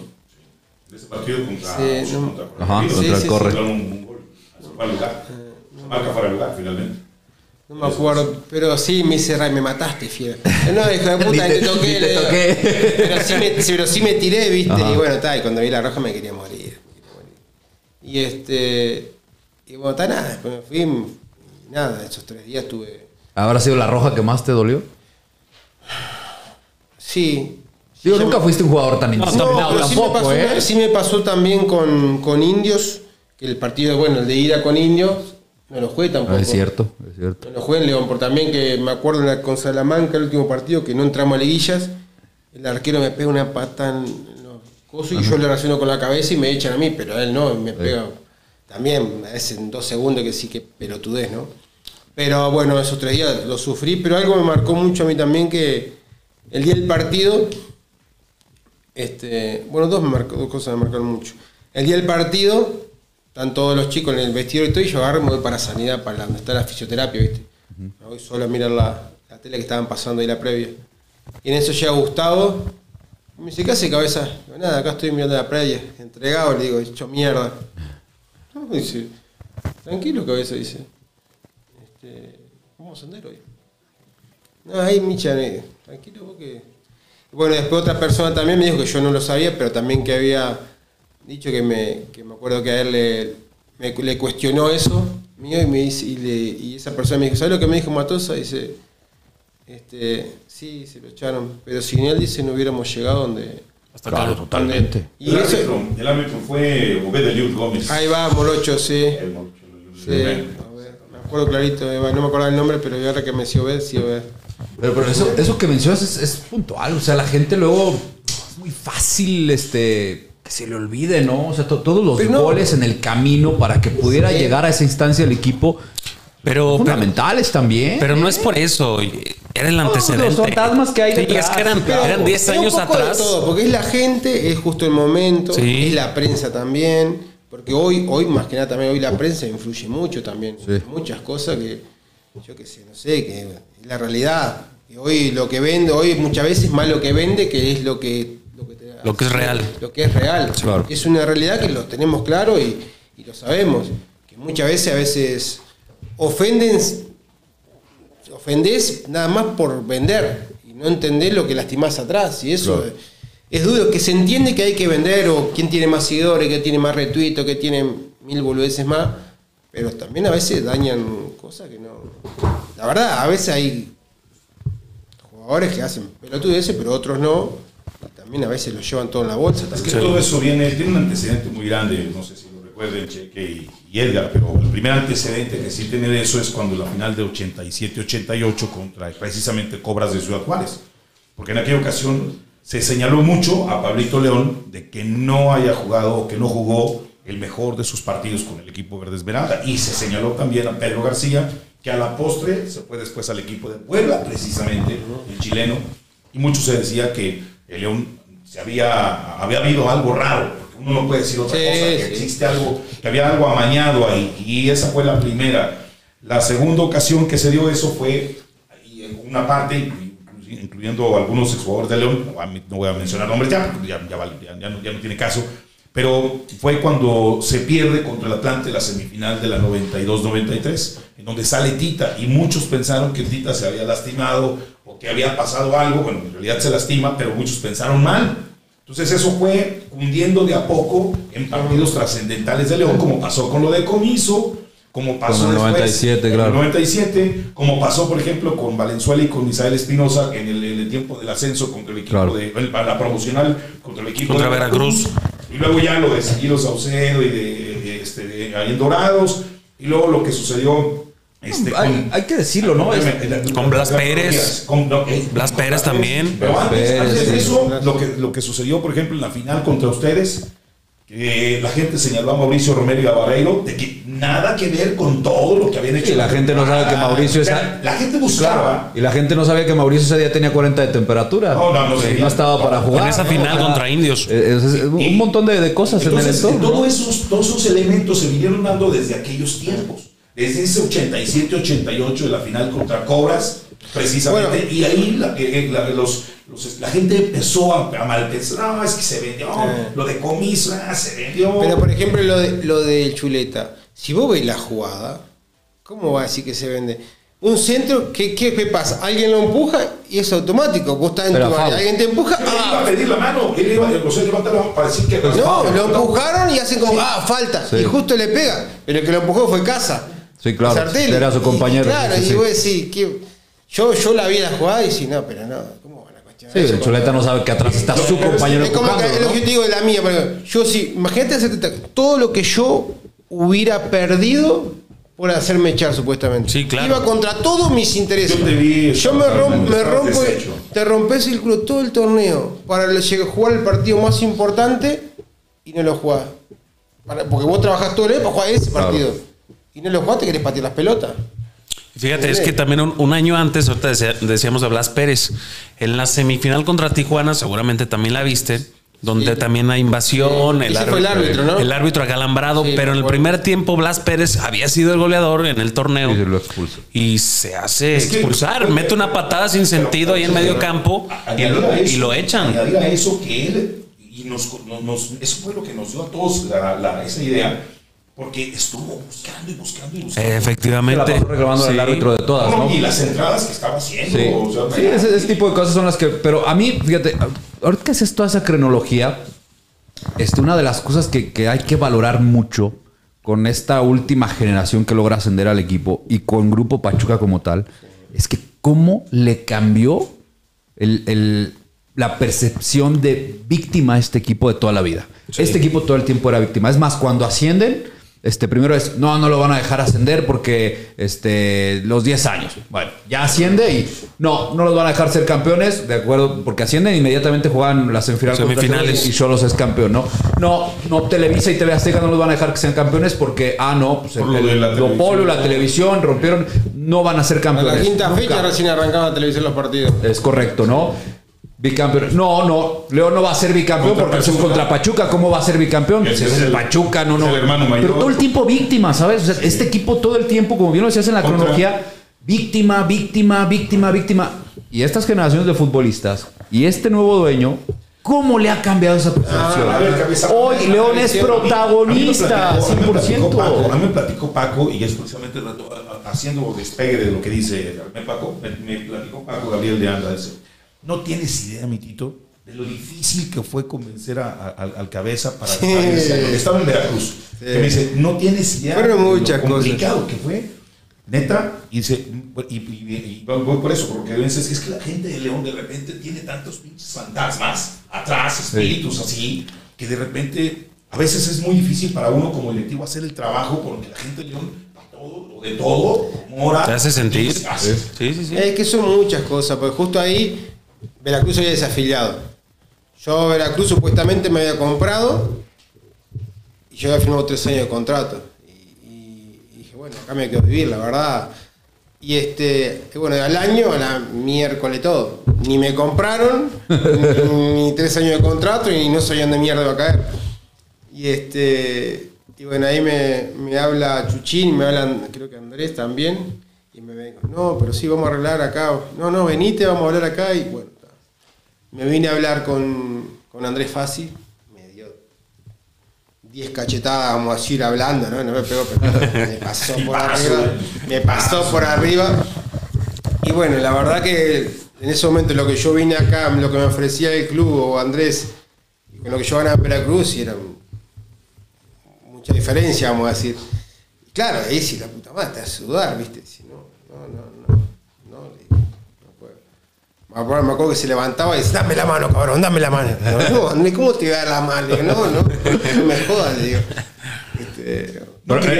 de ese partido contra. Sí, no. contra Ajá, contra el Sí, Corre. sí, Un, un gol. Marca fuera de lugar, finalmente. No me acuerdo, pero sí me hice Ray, me mataste, fiera. No, hijo de puta, te- toqué. te toqué. Pero sí me, pero sí me tiré, viste, Ajá. y bueno, está, y cuando vi la roja me quería morir. me quería morir. Y este. Y bueno, está nada, después me fui. Y nada, esos tres días tuve. ¿Habrá sido la roja que más te dolió? Sí. Digo, Sí, nunca me- fuiste un jugador tan No, indisciplinado pero sí me, tampoco, pasó, ¿eh? sí me pasó también con, con Indios, que el partido, bueno, el de ida con Indios, no lo jugué tampoco. Ah, es cierto, es cierto. No lo jugué en León, por también que me acuerdo en la- con Salamanca, el último partido, que no entramos a liguillas, el arquero me pega una pata en los cosos y yo le reacciono con la cabeza y me echan a mí, pero a él no, me pega también, a veces en dos segundos que sí que pelotudez, ¿no? Pero bueno, esos tres días lo sufrí, pero algo me marcó mucho a mí también que el día del partido, este, bueno, dos, me marcó, dos cosas me marcaron mucho. El día del partido, están todos los chicos en el vestidor y todo, y yo agarro y me voy para sanidad, para donde está la fisioterapia, ¿viste? Me voy solo a mirar la, la tele que estaban pasando ahí la previa. Y en eso llega Gustavo, y me dice, ¿qué hace cabeza? Digo, nada, acá estoy mirando la previa, entregado, le digo, hecho mierda. No, dice, tranquilo cabeza, dice. Este, vamos a andar hoy. No, ahí Micha, eh, tranquilo porque... Bueno, después otra persona también me dijo que yo no lo sabía, pero también que había dicho que me, que me acuerdo que a él le, me- le cuestionó eso mío y, me dice, y, le- y esa persona me dijo, ¿sabes lo que me dijo Matosa? Dice, este, sí, se lo echaron, pero sin él dice no hubiéramos llegado donde... Hasta Claro, claro. totalmente. Y el, eso, árbitro, el árbitro fue Obed Eliud Gómez. ahí va, Morocho, sí. El Molucho, el- Sí, a ver, me acuerdo clarito, eh, no me acuerdo el nombre, pero ahora que me decía Obed, sí, Obed. Pero, pero eso, eso que mencionas es, es puntual. O sea, la gente luego es muy fácil este, que se le olvide, ¿no? O sea, to- todos los Pero no. goles en el camino para que pudiera Sí. llegar a esa instancia el equipo Pero, pero, fundamentales también. pero no es por eso. Era el antecedente. los fantasmas que hay Sí, detrás, es que eran, claro. eran 10 Pero un años de atrás. todo, porque es la gente, es justo el momento, Sí. es la prensa también, porque hoy, hoy más que nada también hoy la prensa influye mucho también, Sí. muchas cosas que yo qué sé, no sé, que es la realidad. Y hoy lo que vende, hoy muchas veces más lo que vende que es lo que lo que, es real. Lo que es real. Claro. Es una realidad que lo tenemos claro y, y lo sabemos, que muchas veces a veces ofenden ofendés nada más por vender y no entendés lo que lastimás atrás. Y eso Claro. es, es duro, que se entiende que hay que vender o quién tiene más seguidores, que tiene más retweets, o que tiene mil boludeces más, pero también a veces dañan cosas que no... La verdad, a veces hay jugadores que hacen pelotudeces, pero otros no. También a veces lo llevan todo en la bolsa. Es que todo eso viene, tiene un antecedente muy grande, no sé si lo recuerden Cheque y, y Edgar, pero el primer antecedente que sí tiene de eso es cuando la final de 87-88 contra precisamente Cobras de Ciudad Juárez. Porque en aquella ocasión se señaló mucho a Pablito León de que no haya jugado o que no jugó el mejor de sus partidos con el equipo Verde Esmeralda. Y se señaló también a Pedro García, que a la postre se fue después al equipo de Puebla, precisamente, el chileno. Y mucho se decía que el León se había, había habido algo raro, porque uno no puede decir otra Sí, cosa, que sí. existe algo, que había algo amañado ahí. Y esa fue la primera. La segunda ocasión que se dio eso fue en una parte, inclu- incluyendo algunos exjugadores de León, no voy a- no voy a mencionar nombres ya, porque ya, ya vale, ya- ya no, ya no tiene caso, pero fue cuando se pierde contra el Atlante la semifinal de la 92-93, en donde sale Tita, y muchos pensaron que Tita se había lastimado o que había pasado algo, bueno, en realidad se lastima, pero muchos pensaron mal. Entonces eso fue cundiendo de a poco en partidos trascendentales de León, como pasó con lo de Comiso, como pasó Con el después 97, en claro. el 97, como pasó por ejemplo con Valenzuela y con Misael Espinosa en el, en el tiempo del ascenso contra el equipo Claro. de el- la promocional contra el equipo Contra de Veracruz. y luego ya lo de Seguido Saucedo y de, de, este, de ahí en Dorados y luego lo que sucedió este, hay, hay que decirlo, ¿no? Es- Con Blas Pérez. Con- no, eh, Blas con Pérez también. Pero antes, Pérez, antes de sí. eso, lo que, lo que sucedió, por ejemplo, en la final contra ustedes, que la gente señaló a Mauricio Romero y a Barreiro de que nada que ver con todo lo que habían hecho. Sí, la gente no sabe que Mauricio esa- La gente buscaba. Claro. Y la gente no sabía que Mauricio ese día tenía 40 de temperatura. No, no, no sabía. estaba para No, jugar. En esa ¿no? final contra Indios. es- es- es Y- un montón de, de cosas Entonces, en el entorno. todos, ¿no? esos, todos esos elementos se vinieron dando desde aquellos tiempos. Desde ese 87-88 de la final contra Cobras, precisamente. Bueno. y ahí la, eh, eh, la- los, los- la gente empezó a, a malpensar. No, es que se vendió. Eh. Lo de comiso, ah, se vendió. Pero por ejemplo, lo de, lo del chuleta, si vos ves la jugada, ¿cómo va a decir que se vende? Un centro, ¿qué, qué, qué pasa? Alguien lo empuja y es automático. Vos estás en Pero tu área, alguien te empuja, Él iba a ah, pedir la mano. Él iba, sea, levantar la mano para decir que. no, lo empujaron y hacen como, ah, falta. Sí. Y justo le pega. Pero el que lo empujó fue Casa. Sí, claro, era su Y- compañero, Y, claro, sí, y sí. vos decís, ¿qué? Yo, yo la vi la jugada y sí, no, pero no, ¿cómo van a cuestionar Sí, eso? el Chuleta no sabe que atrás está su compañero Es como que es lo ¿no? que yo te digo de la mía, pero yo sí, imagínate todo lo que yo hubiera perdido por hacerme echar supuestamente. Sí, claro. Iba contra todos mis intereses. Yo te vi, Yo me, estabas rom- me rompo, te rompes el culo todo el torneo para le- llegar a jugar el partido más importante y no lo jugás. Porque vos trabajás todo el día para jugar ese Claro. Y no lo jugás, te querés patear las pelotas. Fíjate, es que también un, un año antes, ahorita decía- decíamos de Blas Pérez, en la semifinal contra Tijuana, seguramente también la viste, donde también hay invasión, el, fue el árbitro, ¿no? el árbitro acalambrado, Sí, pero en el primer tiempo Blas Pérez había sido el goleador en el torneo Y se lo expulsa. y se hace Es que- expulsar, mete una patada sin sentido ahí en medio campo y lo, a y eso- lo echan. A eso que él, y nos, nos- nos- eso fue lo que nos dio a todos la- la- esa idea, porque estuvo buscando y buscando y buscando. Efectivamente. La reclamando al Sí. árbitro de todas, No, ¿no? Y las entradas que estaba haciendo. Sí, o sea, Sí, ese, ese tipo de cosas son las que. Pero a mí, fíjate, ahorita que haces toda esa cronología, este, una de las cosas que, que hay que valorar mucho con esta última generación que logra ascender al equipo y con Grupo Pachuca como tal, es que cómo le cambió el- el- la percepción de víctima a este equipo de toda la vida. Este equipo todo el tiempo era víctima. Es más, cuando ascienden, este, primero es, no, no lo van a dejar ascender porque este, los 10 años. Bueno, ya asciende y no, no los van a dejar ser campeones, de acuerdo, porque ascienden inmediatamente juegan las semifinales. Semifinales. Y Cholos es campeón, ¿no? No, no, Televisa y TV Azteca no los van a dejar que sean campeones porque, ah, no, pues Por lo el, de la televisión. la televisión, rompieron, no van a ser A campeones. la quinta Nunca. fecha recién arrancaba la televisión los partidos. Es correcto, ¿no? Bicampeón. No, no, León no va a ser bicampeón porque es Pachuca. contra Pachuca. ¿Cómo va a ser bicampeón? Ese Pues es el- Pachuca, no, no. el hermano mayor. Pero todo el tiempo víctima, ¿sabes? O sea, este equipo todo el tiempo, como bien lo decías en la Contra- cronología, víctima, víctima, víctima, víctima. Y estas generaciones de futbolistas y este nuevo dueño, ¿cómo le ha cambiado esa percepción? Ah, a ver, cabeza. Hoy León es protagonista, a mí me platicó 100%. Paco, A mí me platicó Paco, y es precisamente haciendo despegue de lo que dice me, Paco, me, me platicó Paco Gabriel de Anda. dice, no tienes idea, mi Tito, de lo difícil que fue convencer a- a- al, al cabeza para Sí. Estaba en Veracruz. Que me dice, no tienes idea Fueron de lo cosas. complicado que fue. Neta, y, dice, y, y- y- y voy por eso, porque dices, es que la gente de León de repente tiene tantos pinches fantasmas atrás, espíritus así, que de repente a veces es muy difícil para uno como directivo hacer el trabajo porque la gente de León, todo, de todo, mora. Te hace sentir. se hace. Sí, sí, sí. Es que son muchas cosas, porque justo ahí Veracruz había desafiliado. Yo Veracruz supuestamente me había comprado y yo había firmado tres años de contrato. Y, y- y dije, bueno, acá me quedo vivir, la verdad. Y este, y bueno, al año, a la miércoles todo. Ni me compraron, ni, ni tres años de contrato, y no sabían de mierda iba a caer. Y este, y bueno, ahí me, me habla Chuchín, me hablan, creo que Andrés también, y me vengo, no, pero sí, vamos a arreglar acá. No, no, venite, vamos a hablar acá, y bueno, me vine a hablar con, con Andrés Fassi, me dio 10 cachetadas, vamos a decir, hablando, ¿no? No me pegó, pero me pasó por arriba, me pasó por arriba. Y bueno, la verdad que en ese momento lo que yo vine acá, lo que me ofrecía el club o Andrés, con lo que yo ganaba en Veracruz, y era mucha diferencia, vamos a decir. Y claro, ahí sí la puta madre te hace sudar, ¿viste? Si no, no, no, no, no, le digo, no puedo. Me acuerdo, me acuerdo que se levantaba y decía, dame la mano, cabrón, dame la mano. No, no, ¿cómo te voy a dar la mano? Digo, no, no, no me jodas, digo. Este, No era,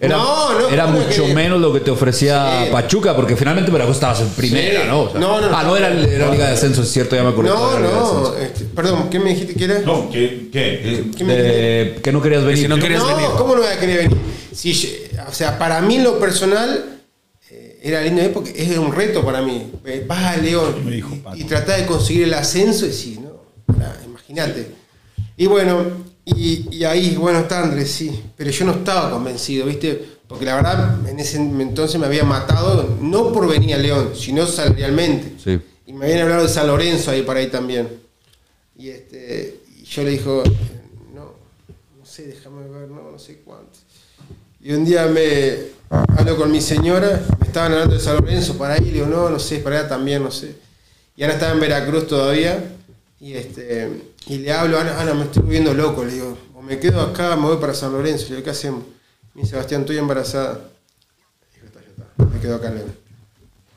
era- No, no, era ¿cómo mucho que- menos lo que te ofrecía Sí. Pachuca, porque finalmente Veracruz estabas en primera, Sí. ¿no? O sea, No, no, ah, no no. era, era Liga de Ascenso, es cierto, ya me acordé. No, no. Este, perdón, ¿qué me dijiste que era? No, ¿qué? ¿Qué? ¿Qué me dijiste? Eh, que no querías venir. si no querías no, venir. ¿cómo no voy a querer venir? Si o sea, para mí lo personal era lindo ¿eh? porque es un reto para mí. Eh, Vas a León Me dijo y- y, tratar de conseguir el ascenso y sí, ¿no? Imagínate. Y bueno, y, y ahí, bueno, está Andrés, sí. Pero yo no estaba convencido, ¿viste? Porque la verdad, en ese entonces me había matado, no por venir a León, sino salarialmente. Sí. Y me habían hablado de San Lorenzo ahí para ahí también. Y, este, y yo le dijo, no, no sé, déjame ver, no, no sé cuánto. Y un día me hablo con mi señora, me estaban hablando de San Lorenzo para ahí, le digo, no, no sé, para allá también, no sé. Y Ana estaba en Veracruz todavía, y este y le hablo, Ana, Ana, me estoy volviendo loco, le digo, o me quedo acá, me voy para San Lorenzo, le digo, ¿qué hacemos? Me dice, Sebastián, estoy embarazada. Está, ya está, me quedo acá en León.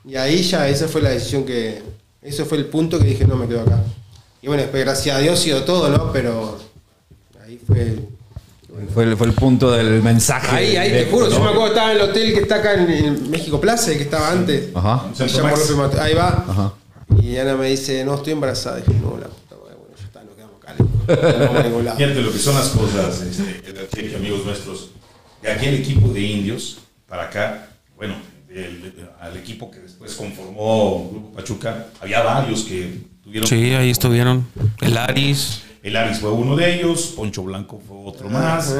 Y ahí ya, esa fue la decisión que, eso fue el punto que dije, no, me quedo acá. Y bueno, después, gracias a Dios, sido todo, ¿no? Pero ahí fue, Fue, el- fue el punto del mensaje. Ahí, ahí, te juro, ¿no? yo me acuerdo que estaba en el hotel que está acá en, en México Plaza, el que estaba antes. Ajá. Me llamó López Ahí va. Ajá. Y Ana me dice, no, estoy embarazada. Dije, no, la puta madre, bueno, ya está, nos quedamos. Fíjate lo que son las cosas, este, que amigos nuestros, de aquel equipo de indios para acá, bueno, al equipo que después conformó Grupo Pachuca, había varios que tuvieron. Sí, ahí estuvieron. El Aris, El Aris fue uno de ellos, Poncho Blanco fue otro más.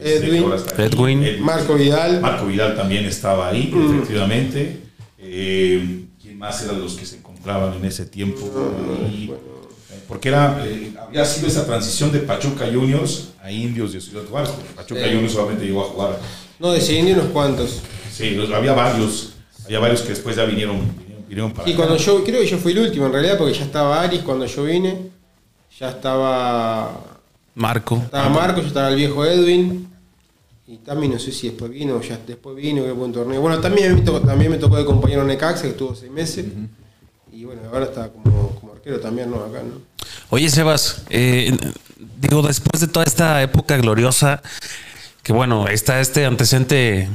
Este, Edwin. Marco Vidal. Marco Vidal también estaba ahí, Mm. efectivamente. Eh, ¿Quién más era de los que se encontraban en ese tiempo? Ahí? Eh, Porque era, eh, había sido esa transición de Pachuca Juniors a Indios de Ciudad Juárez. Pachuca. Juniors solamente llegó a jugar. No, de ese indio unos cuantos. Sí, los- había varios. Había varios que después ya vinieron, vinieron, vinieron para Y acá. cuando yo, creo que yo fui el último en realidad, porque ya estaba Aris cuando yo vine. Ya estaba, Marco. estaba Marco, ya estaba el viejo Edwin. Y también no sé si después vino, ya después vino, que fue un torneo. Bueno, también me tocó, también me tocó de compañero Necaxa, que estuvo seis meses. Y bueno, ahora está como, como arquero también, ¿no? Acá, ¿no? Oye, Sebas, eh, digo, después de toda esta época gloriosa, que bueno, está este antecedente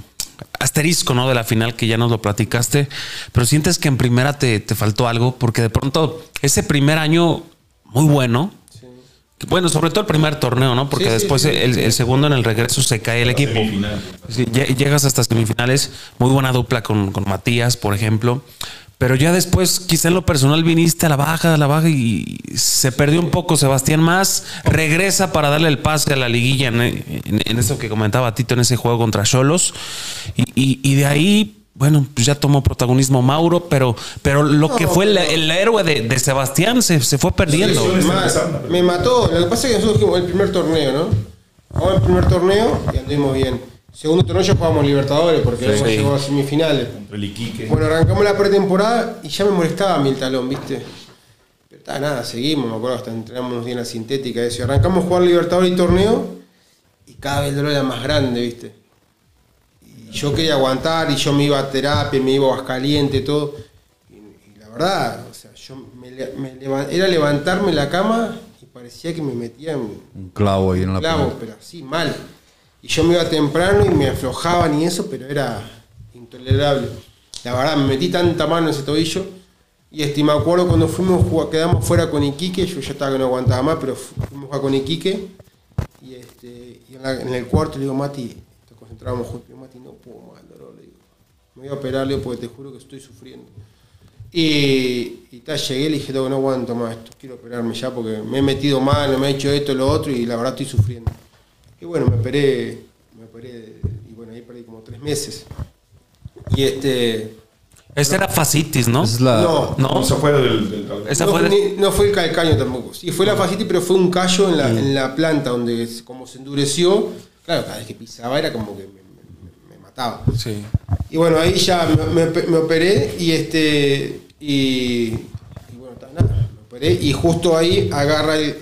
asterisco, ¿no? De la final que ya nos lo platicaste, pero sientes que en primera te, te faltó algo, porque de pronto ese primer año muy bueno, bueno, sobre todo el primer torneo, ¿no? Porque Sí, después sí. El, el segundo en el regreso se cae el equipo. llegas hasta semifinales, muy buena dupla con, con Matías, por ejemplo. Pero ya después, quizá en lo personal, viniste a la baja, a la baja y se perdió un poco. Sebastián Más regresa para darle el pase a la liguilla en, en- en eso que comentaba Tito en ese juego contra Cholos. Y, y- y de ahí, bueno, pues ya tomó protagonismo Mauro, pero, pero lo que fue el, el héroe de, de Sebastián se, se fue perdiendo. Sí, sí, sí. Me mató. Lo que pasa es que nosotros jugamos el primer torneo, ¿no? Jugamos el primer torneo y anduvimos bien. Segundo torneo ya jugamos Libertadores porque Sí. hemos llegado a semifinales. El. Bueno, arrancamos la pretemporada y ya me molestaba a mí el talón, ¿viste? Pero está, nada, seguimos, me acuerdo, hasta entrenamos unos días en la sintética, eso. Y arrancamos a jugar Libertadores y torneo y cada vez el dolor era más grande, ¿viste? Y yo quería aguantar y yo me iba a terapia, me iba a Aguascaliente, todo. Y, y la verdad, o sea, yo me, me era levantarme la cama y parecía que me metía en, Un clavo ahí en la clavo, pero así, mal. Y yo me iba temprano y me aflojaban y eso, pero era intolerable. La verdad, me metí tanta mano en ese tobillo. Y este, me acuerdo cuando fuimos, quedamos fuera con Iquique, yo ya estaba que no aguantaba más, pero fu- fuimos a con Iquique. Y, este, y en, la- en el cuarto le digo, Mati, te concentrábamos juntos, digo, Mati, no puedo más, dolor, le digo. Me voy a operar, le digo, porque te juro que estoy sufriendo. Y, y ta, llegué y le dije, "No, no aguanto más esto, quiero operarme ya porque me he metido mal, me he hecho esto, lo otro y la verdad estoy sufriendo. Y bueno, me operé, me operé y bueno, ahí perdí como tres meses. Y este... Esta era fascitis, ¿no? Esa es la, No, No, No, se fue del, del- esa no, fue de- ni- no fue el calcaño tampoco. Sí, fue la fascitis, pero fue un callo en la, en la planta donde se- como se endureció, claro, cada vez que pisaba era como que me, me- me mataba. Sí. Y bueno, ahí ya me, me- me operé y este. Y, y bueno, nada, me operé y justo ahí agarra el,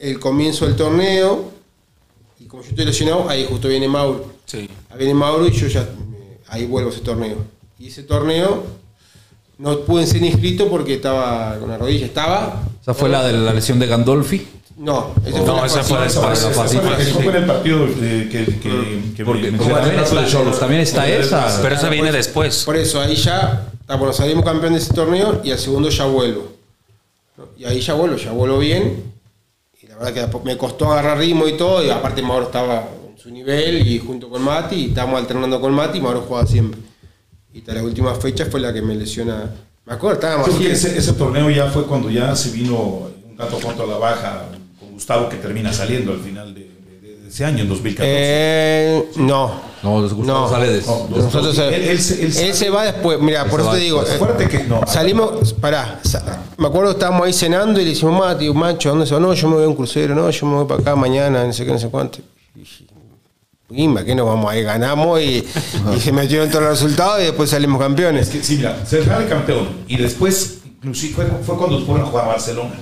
el comienzo del torneo. Y como yo estoy lesionado, ahí justo viene Mauro. Sí. Ahí viene Mauro y yo ya me- ahí vuelvo a ese torneo. Y ese torneo no pude ser inscrito porque estaba con la rodilla. Estaba. Esa fue la de la lesión de Gandolfi. No, ese No, fue la esa fue después. El partido que, que, que Porque- mencionaste, porque también está- de Cholos. también está esa. Pero esa viene después. Por eso, ahí ya, ah, bueno, salimos campeón de ese torneo y al segundo ya vuelvo. ¿no? Y ahí ya vuelvo, ya vuelvo bien. Y la verdad que me costó agarrar ritmo y todo. Y aparte Mauro estaba en su nivel y junto con Mati. Y estábamos alternando con Mati y Mauro jugaba siempre. Y hasta la última fecha fue la que me lesiona. Me acuerdo, estábamos que ese, ese torneo ya fue cuando ya se vino un tanto cuanto a la baja Gustavo que termina saliendo al final de, de- de ese año, en 2014. Eh, no. No, Gustavo sale de- No, Nosotros, él- él se- él él, se- se va después. Mira, por eso te digo. después. eh, Acuérdate que no. Salimos, pará, me acuerdo que estábamos ahí cenando y le decimos, Mati, macho, ¿dónde se va? No, yo me voy a un crucero, no, yo me voy para acá mañana, no sé qué, no sé cuánto. Y dije, Pimba, ¿qué nos vamos ahí? Ganamos y, y se metieron todos los resultados y después salimos campeones. Es que, sí, mira, se sale campeón y después, inclusive fue, fue cuando fueron a jugar a Barcelona.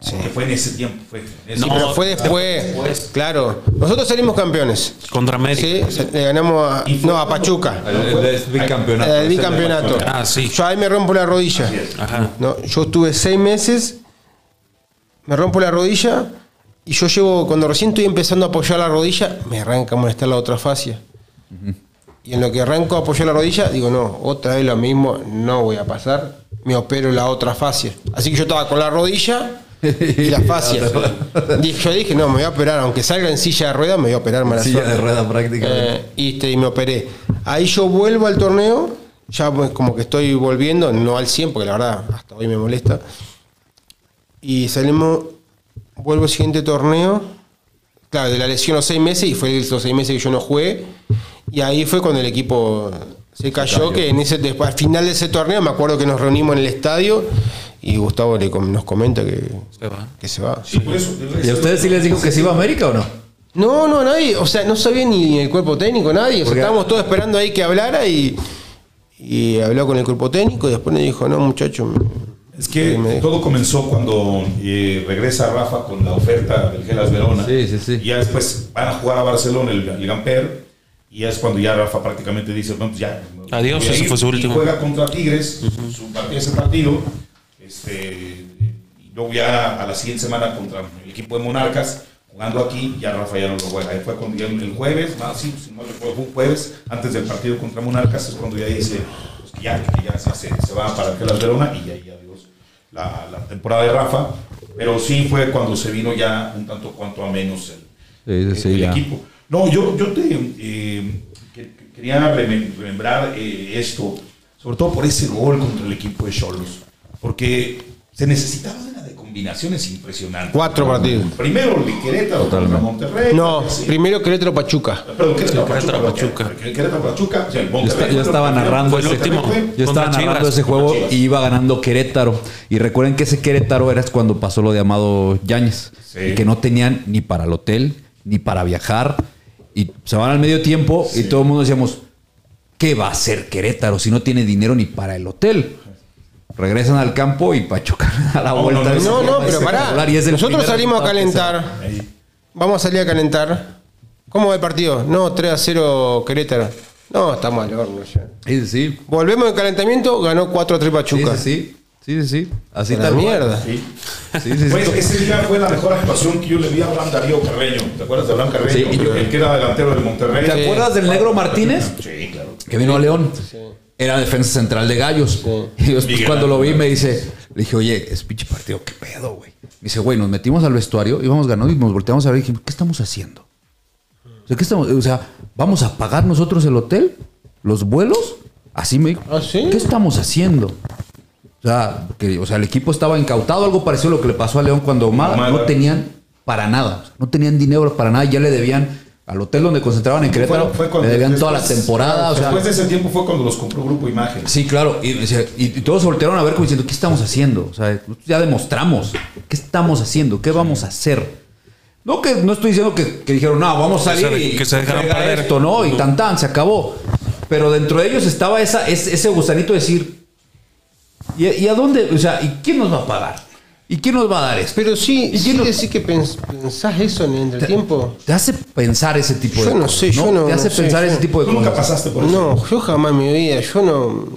Que fue en ese tiempo. Fue, en ese No, Pero tiempo. fue después, claro. Nosotros salimos campeones. Contra América. Sí, le ganamos a, no, a Pachuca. El, el bicampeonato. El bicampeonato. Ah, sí. Yo ahí me rompo la rodilla. Ajá. No, yo estuve seis meses, me rompo la rodilla y yo llevo, cuando recién estoy empezando a apoyar la rodilla, me arranca a molestar la otra fascia. Y en lo que arranco a apoyar la rodilla, digo, no, otra vez lo mismo, no voy a pasar, me opero la otra fascia. Así que yo estaba con la rodilla y la fascia. Yo dije, no, me voy a operar, aunque salga en silla de ruedas, me voy a operar mala Silla suerte. de rueda prácticamente. Eh, y, este, y me operé. Ahí yo vuelvo al torneo, ya pues, como que estoy volviendo, no al 100, porque la verdad hasta hoy me molesta. Y salimos, vuelvo al siguiente torneo, claro, de la lesión los seis meses, y fue esos seis meses que yo no jugué. Y ahí fue cuando el equipo se cayó, que en ese, después, al final de ese torneo me acuerdo que nos reunimos en el estadio y Gustavo le com- nos comenta que, Se va. que se va. Sí, por eso. ¿Y a ustedes sí les dijo que se iba a América o no? No, no, nadie, o sea, no sabía ni el cuerpo técnico, nadie. O sea, estábamos todos esperando ahí que hablara y, y habló con el cuerpo técnico y después me dijo, no, muchacho. me- Es que me todo comenzó cuando eh, regresa Rafa con la oferta del Gelas Verona. Sí, sí, sí. Y ya después van a jugar a Barcelona el, el Gamper. Y es cuando ya Rafa prácticamente dice, no, pues ya. Adiós, ir". fue su Y último. juega contra Tigres, su partido, ese partido. Este, luego ya a la siguiente semana contra el equipo de Monarcas, jugando aquí, ya Rafa ya no lo juega. Ahí fue cuando ya el jueves, más sí, si no recuerdo, fue un jueves, antes del partido contra Monarcas, es cuando ya dice pues, que ya, que ya se, va para el Gelas Verona y ahí adiós la, la temporada de Rafa. Pero sí fue cuando se vino ya un tanto cuanto a menos el, Sí, sí, sí, el ya. equipo. No, yo, yo te eh, que- que quería remem- remembrar eh, esto, sobre todo por ese gol contra el equipo de Cholos, porque se necesitaba una de combinaciones impresionantes. Cuatro partidos. Primero el de Querétaro contra Monterrey. No, sí. primero Querétaro Pachuca. Perdón, Querétaro Querétaro Pachuca. Pachuca. Querétaro Pachuca. o sea, el Yo, estaba narrando ese, último, fue- yo estaba narrando Chivas. ese juego y iba ganando Querétaro. Y recuerden que ese Querétaro era cuando pasó lo de Amado Yáñez. Sí. Y que no tenían ni para el hotel, ni para viajar. Y se van al medio tiempo y todo el mundo decíamos, ¿qué va a hacer Querétaro si no tiene dinero ni para el hotel? Regresan al campo y Pachuca a la vuelta. no, de no, pero pará. Y es el Nosotros salimos a calentar. Vamos a salir a calentar. ¿Cómo va el partido? No, 3 a 0 Querétaro. No, estamos al horno ya. Sí, sí, sí. Volvemos al calentamiento, ganó 4 a 3 Sí, Pachuca. sí, sí. Sí, sí, sí. Así cual. mierda. Sí. Sí, sí, sí. Pues ese día fue la mejor actuación que yo le vi a Abraham Darío Carreño. ¿Te acuerdas de Abraham Carreño? Sí, el que era delantero del Monterrey. ¿Te acuerdas del negro Martínez? Sí, claro. que vino a León. Era defensa central de Gallos. Y después cuando lo vi me dice, le dije, oye, es pinche partido, qué pedo, güey. Me dice, güey, nos metimos al vestuario, íbamos ganando y nos volteamos a ver y dijimos, ¿qué estamos haciendo? O sea, ¿qué estamos, o sea, ¿vamos a pagar nosotros el hotel? ¿Los vuelos? Así me dijo. ¿Ah, sí? ¿Qué estamos haciendo? O sea, que, o sea, el equipo estaba incautado, algo parecido a lo que le pasó a León cuando Omar Omar. no tenían para nada, o sea, no tenían dinero para nada, ya le debían al hotel donde concentraban en Querétaro, cuando- le debían toda la después- temporada, o sea, Después de ese tiempo fue cuando los compró Grupo Imagen. Sí, claro. Y, y- y todos se voltearon a ver como diciendo, ¿qué estamos haciendo? O sea, ya demostramos. ¿Qué estamos haciendo? ¿Qué vamos a hacer? No que no estoy diciendo que, que dijeron, no, vamos a Que salir se- y que se dejaron perder. esto, ¿no? Y tan tan, se acabó. Pero dentro de ellos estaba esa, ese, ese gusanito de decir, ¿y, y a dónde? O sea, ¿y quién nos va a pagar? ¿Y quién nos va a dar esto? Pero sí, ¿Y sí no- decís que pens- pensás eso en el entretiempo. Te hace pensar ese tipo Yo de no cosas, sé, yo no- Te hace no sé, pensar yo- ese tipo de Tú nunca cosas. pasaste por eso. No, yo jamás en mi vida, yo no.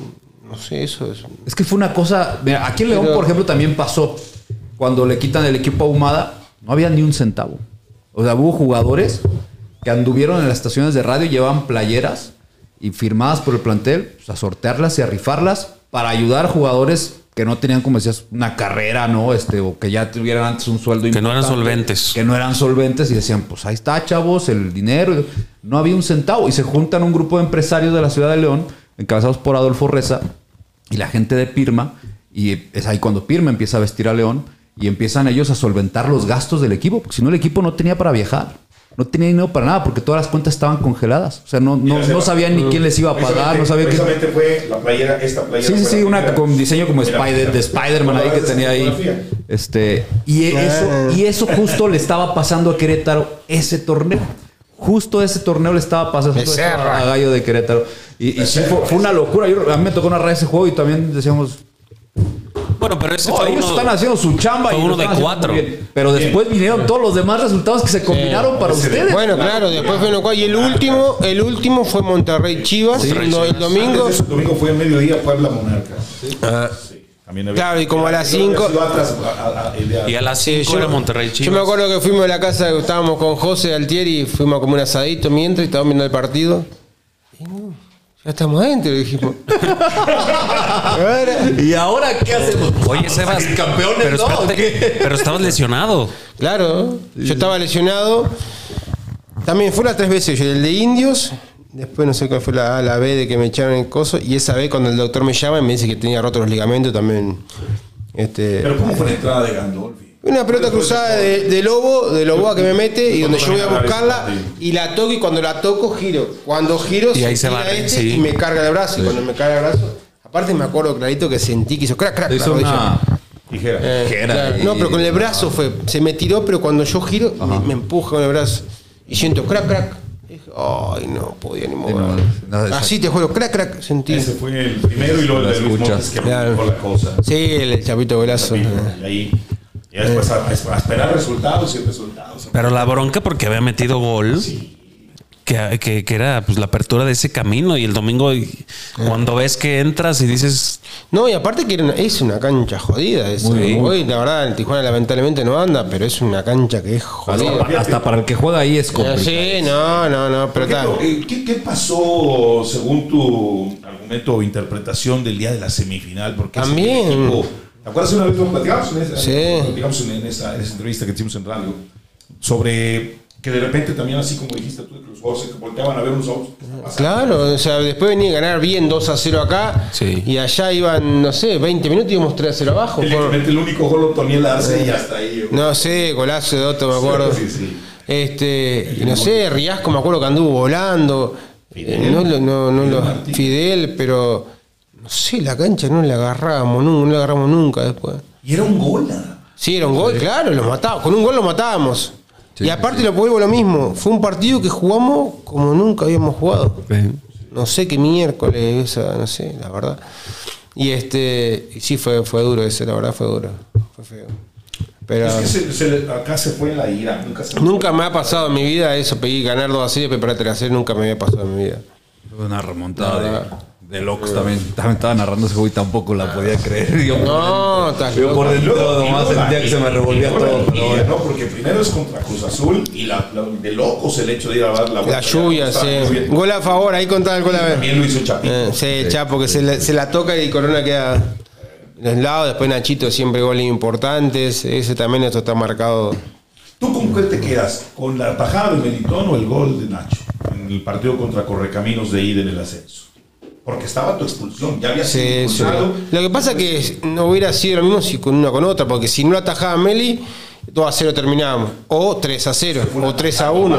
No sé, eso es. Es que fue una cosa. Mira, aquí en León, Pero- por ejemplo, también pasó. Cuando le quitan el equipo a Humada, No había ni un centavo. O sea, hubo jugadores que anduvieron en las estaciones de radio, llevaban playeras y firmadas por el plantel, pues, a sortearlas y a rifarlas para ayudar a jugadores que no tenían, como decías, una carrera, ¿no? Este, o que ya tuvieran antes un sueldo Que no eran solventes. Que no eran solventes y decían, pues ahí está, chavos, el dinero. No había un centavo. Y se juntan un grupo de empresarios de la ciudad de León, encabezados por Adolfo Reza y la gente de Pirma. Y es ahí cuando Pirma empieza a vestir a León y empiezan ellos a solventar los gastos del equipo, porque si no el equipo no tenía para viajar. No tenía dinero para nada porque todas las cuentas estaban congeladas. O sea, no, no, no sabían ni quién les iba a pagar, no sabían qué. Precisamente fue la playera, esta playera. Sí, sí, sí, una primera. con diseño como Spider, de Spider-Man ahí que tenía ahí. Este, y eso, y eso justo le estaba pasando a Querétaro ese torneo. Justo ese torneo le estaba pasando a Gallo de Querétaro. Y, y sí, fue, fue una locura. Yo, a mí me tocó narrar ese juego y también decíamos, Bueno, pero ese no, fue ellos uno- están haciendo su chamba. fue y uno de cuatro. Pero después vinieron todos los demás resultados que se combinaron para ustedes. Bueno, claro, después fue uno cual. Y el último, el último fue Monterrey Chivas. no, el domingo. Eso, el domingo fue en mediodía Puebla Monarca. Ah, Sí, también había- Claro, y como a las Yo creo que cinco- ha sido atrás, a- a- a- el de- Y a las sí, 5 era Monterrey Chivas. Yo me acuerdo que fuimos a la casa, estábamos con José Altieri y fuimos a comer un asadito mientras y estábamos viendo el partido. Y no, ya estamos adentro, dijimos. ¿Y ahora qué hacemos? Oye, Sebas, campeones, pero, ¿no? espérate, pero estabas lesionado. Claro, yo estaba lesionado. También fue las tres veces, yo el de indios, después no sé cuál fue la A, la B de que me echaron el coso, y esa vez cuando el doctor me llama y me dice que tenía rotos los ligamentos también. Este, Pero ¿cómo fue la entrada de Gandolfi? Una pelota cruzada de, de lobo, de loboa que me mete y donde yo voy a buscarla y la toco y cuando la toco giro. Cuando giro Y ahí se tira va, este sí. y me carga el brazo. Y cuando me carga el brazo, aparte me acuerdo clarito que sentí que hizo crack, crack. Hizo una... Tijera. Eh, Tijera claro. No, pero con el brazo fue. Se me tiró, pero cuando yo giro, me, me empuja con el brazo. Y siento crack, crack. Y dije, Ay, no podía ni mover. no, no, esa- Así te juego, crack, crack. Sentí. Ese fue el primero y luego el de Luis. Montes que Claro. mejor la cosa. Sí, el chapito golazo. Y ahí, y después a, a esperar resultados y resultados. Pero la bronca porque había metido gol. Que, que- que era pues la apertura de ese camino y el domingo y cuando ves que entras y dices No, y aparte que es una cancha jodida. Es. Hoy, la verdad, en Tijuana lamentablemente no anda, pero es una cancha que es jodida. Hasta, hasta para el que juega ahí es Eh, complicado. Sí, no, no, no, pero ejemplo, eh, ¿qué, qué pasó según tu argumento o interpretación del día de la semifinal? Porque ese También. ¿Te acuerdas una vez lo platicamos en esa, Sí. lo platicamos en, en esa, en esa entrevista que hicimos en radio? Sobre que de repente también, así como dijiste tú, que los jugadores se volteaban a ver unos ojos. ¿qué está pasando? Claro, o sea, después venía a ganar bien 2 a 0 acá Sí. y allá iban, no sé, 20 minutos y íbamos 3 a 0 abajo. El, que por- el único gol Otoniel Arce y hasta ahí. no sé, golazo de Otto, me acuerdo. Sí, sí. Este, no sé, Riasco me acuerdo que anduvo volando. Fidel. Eh, no, lo- no, no, Fidel lo- Martín. Fidel, pero no sé, la cancha no la agarrábamos, nunca, no la agarramos nunca después. Y era un gol nada. Sí, era un gol, claro, lo matábamos. Con un gol lo matábamos. y aparte lo vuelvo lo mismo. Fue un partido que jugamos como nunca habíamos jugado. No sé qué miércoles, esa, no sé, la verdad. Y este, y sí fue, fue duro ese, la verdad fue duro. Fue feo. Pero Es que se- se le- acá se fue en la ira. Nunca se nunca me ha pasado en mi vida eso, pedí ganar dos así, prepararte la serie, nunca me había pasado en mi vida. Una remontada de, de locos también. También estaba narrando ese juego y tampoco la podía creer. Yo, No, estás yo por dentro nomás sentía la- que se me revolvía la todo. pero bueno. ¿no? Porque primero es contra Cruz Azul y la, la- de locos el hecho de ir a dar la La vuelta. lluvia, Estaba sí. Gol a favor, ahí contaba el gol a ver. También lo hizo Chapito. Eh, sí, Chapo, que se, la- se la toca y Corona queda en los lados. Después Nachito siempre goles importantes. Ese también, esto está marcado. ¿Tú con cuál te quedas? ¿Con la tajada de Melitón o el gol de Nacho? En el partido contra Correcaminos de ida en el ascenso. Porque estaba tu expulsión, ya había sido Sí, sí. expulsado. Lo que pasa es que no hubiera sido lo mismo si con una con otra, porque si no atajaba Meli, 2 a 0 terminábamos. O 3 a 0, o 3 a 1.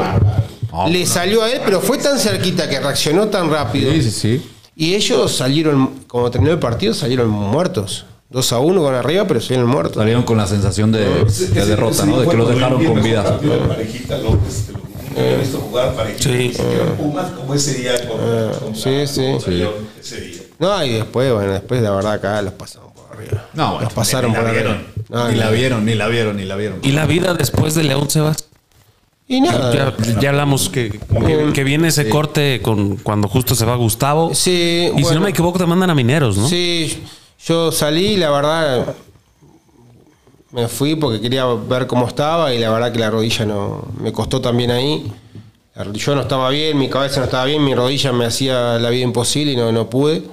Le salió a él, pero fue tan cerquita que reaccionó tan rápido. Sí, sí, sí. Y ellos salieron, como terminó el partido, salieron muertos. 2 a 1 con arriba, pero salieron muertos. Salieron con la sensación de, de derrota, ¿no? De que los dejaron el con vida. partido de Parejita López, había visto jugar parejita. Sí. Pumas como ese día con, con sí, sí. ese día. No, y después, bueno, después la verdad acá los pasamos por arriba. No, bueno, los pasaron ni la por arriba. vieron. No, ni la vieron, ni la vieron, ni la vieron. y la vida después de León Sebas Y nada. ya, ya hablamos que, que, que viene ese corte con cuando justo se va Gustavo Sí, y si no me equivoco te mandan a Mineros ¿no? Sí, yo salí, la verdad, me fui porque quería ver cómo estaba y la verdad que la rodilla no me costó también ahí. La- Yo no estaba bien, mi cabeza no estaba bien, mi rodilla me hacía la vida imposible y no, no pude.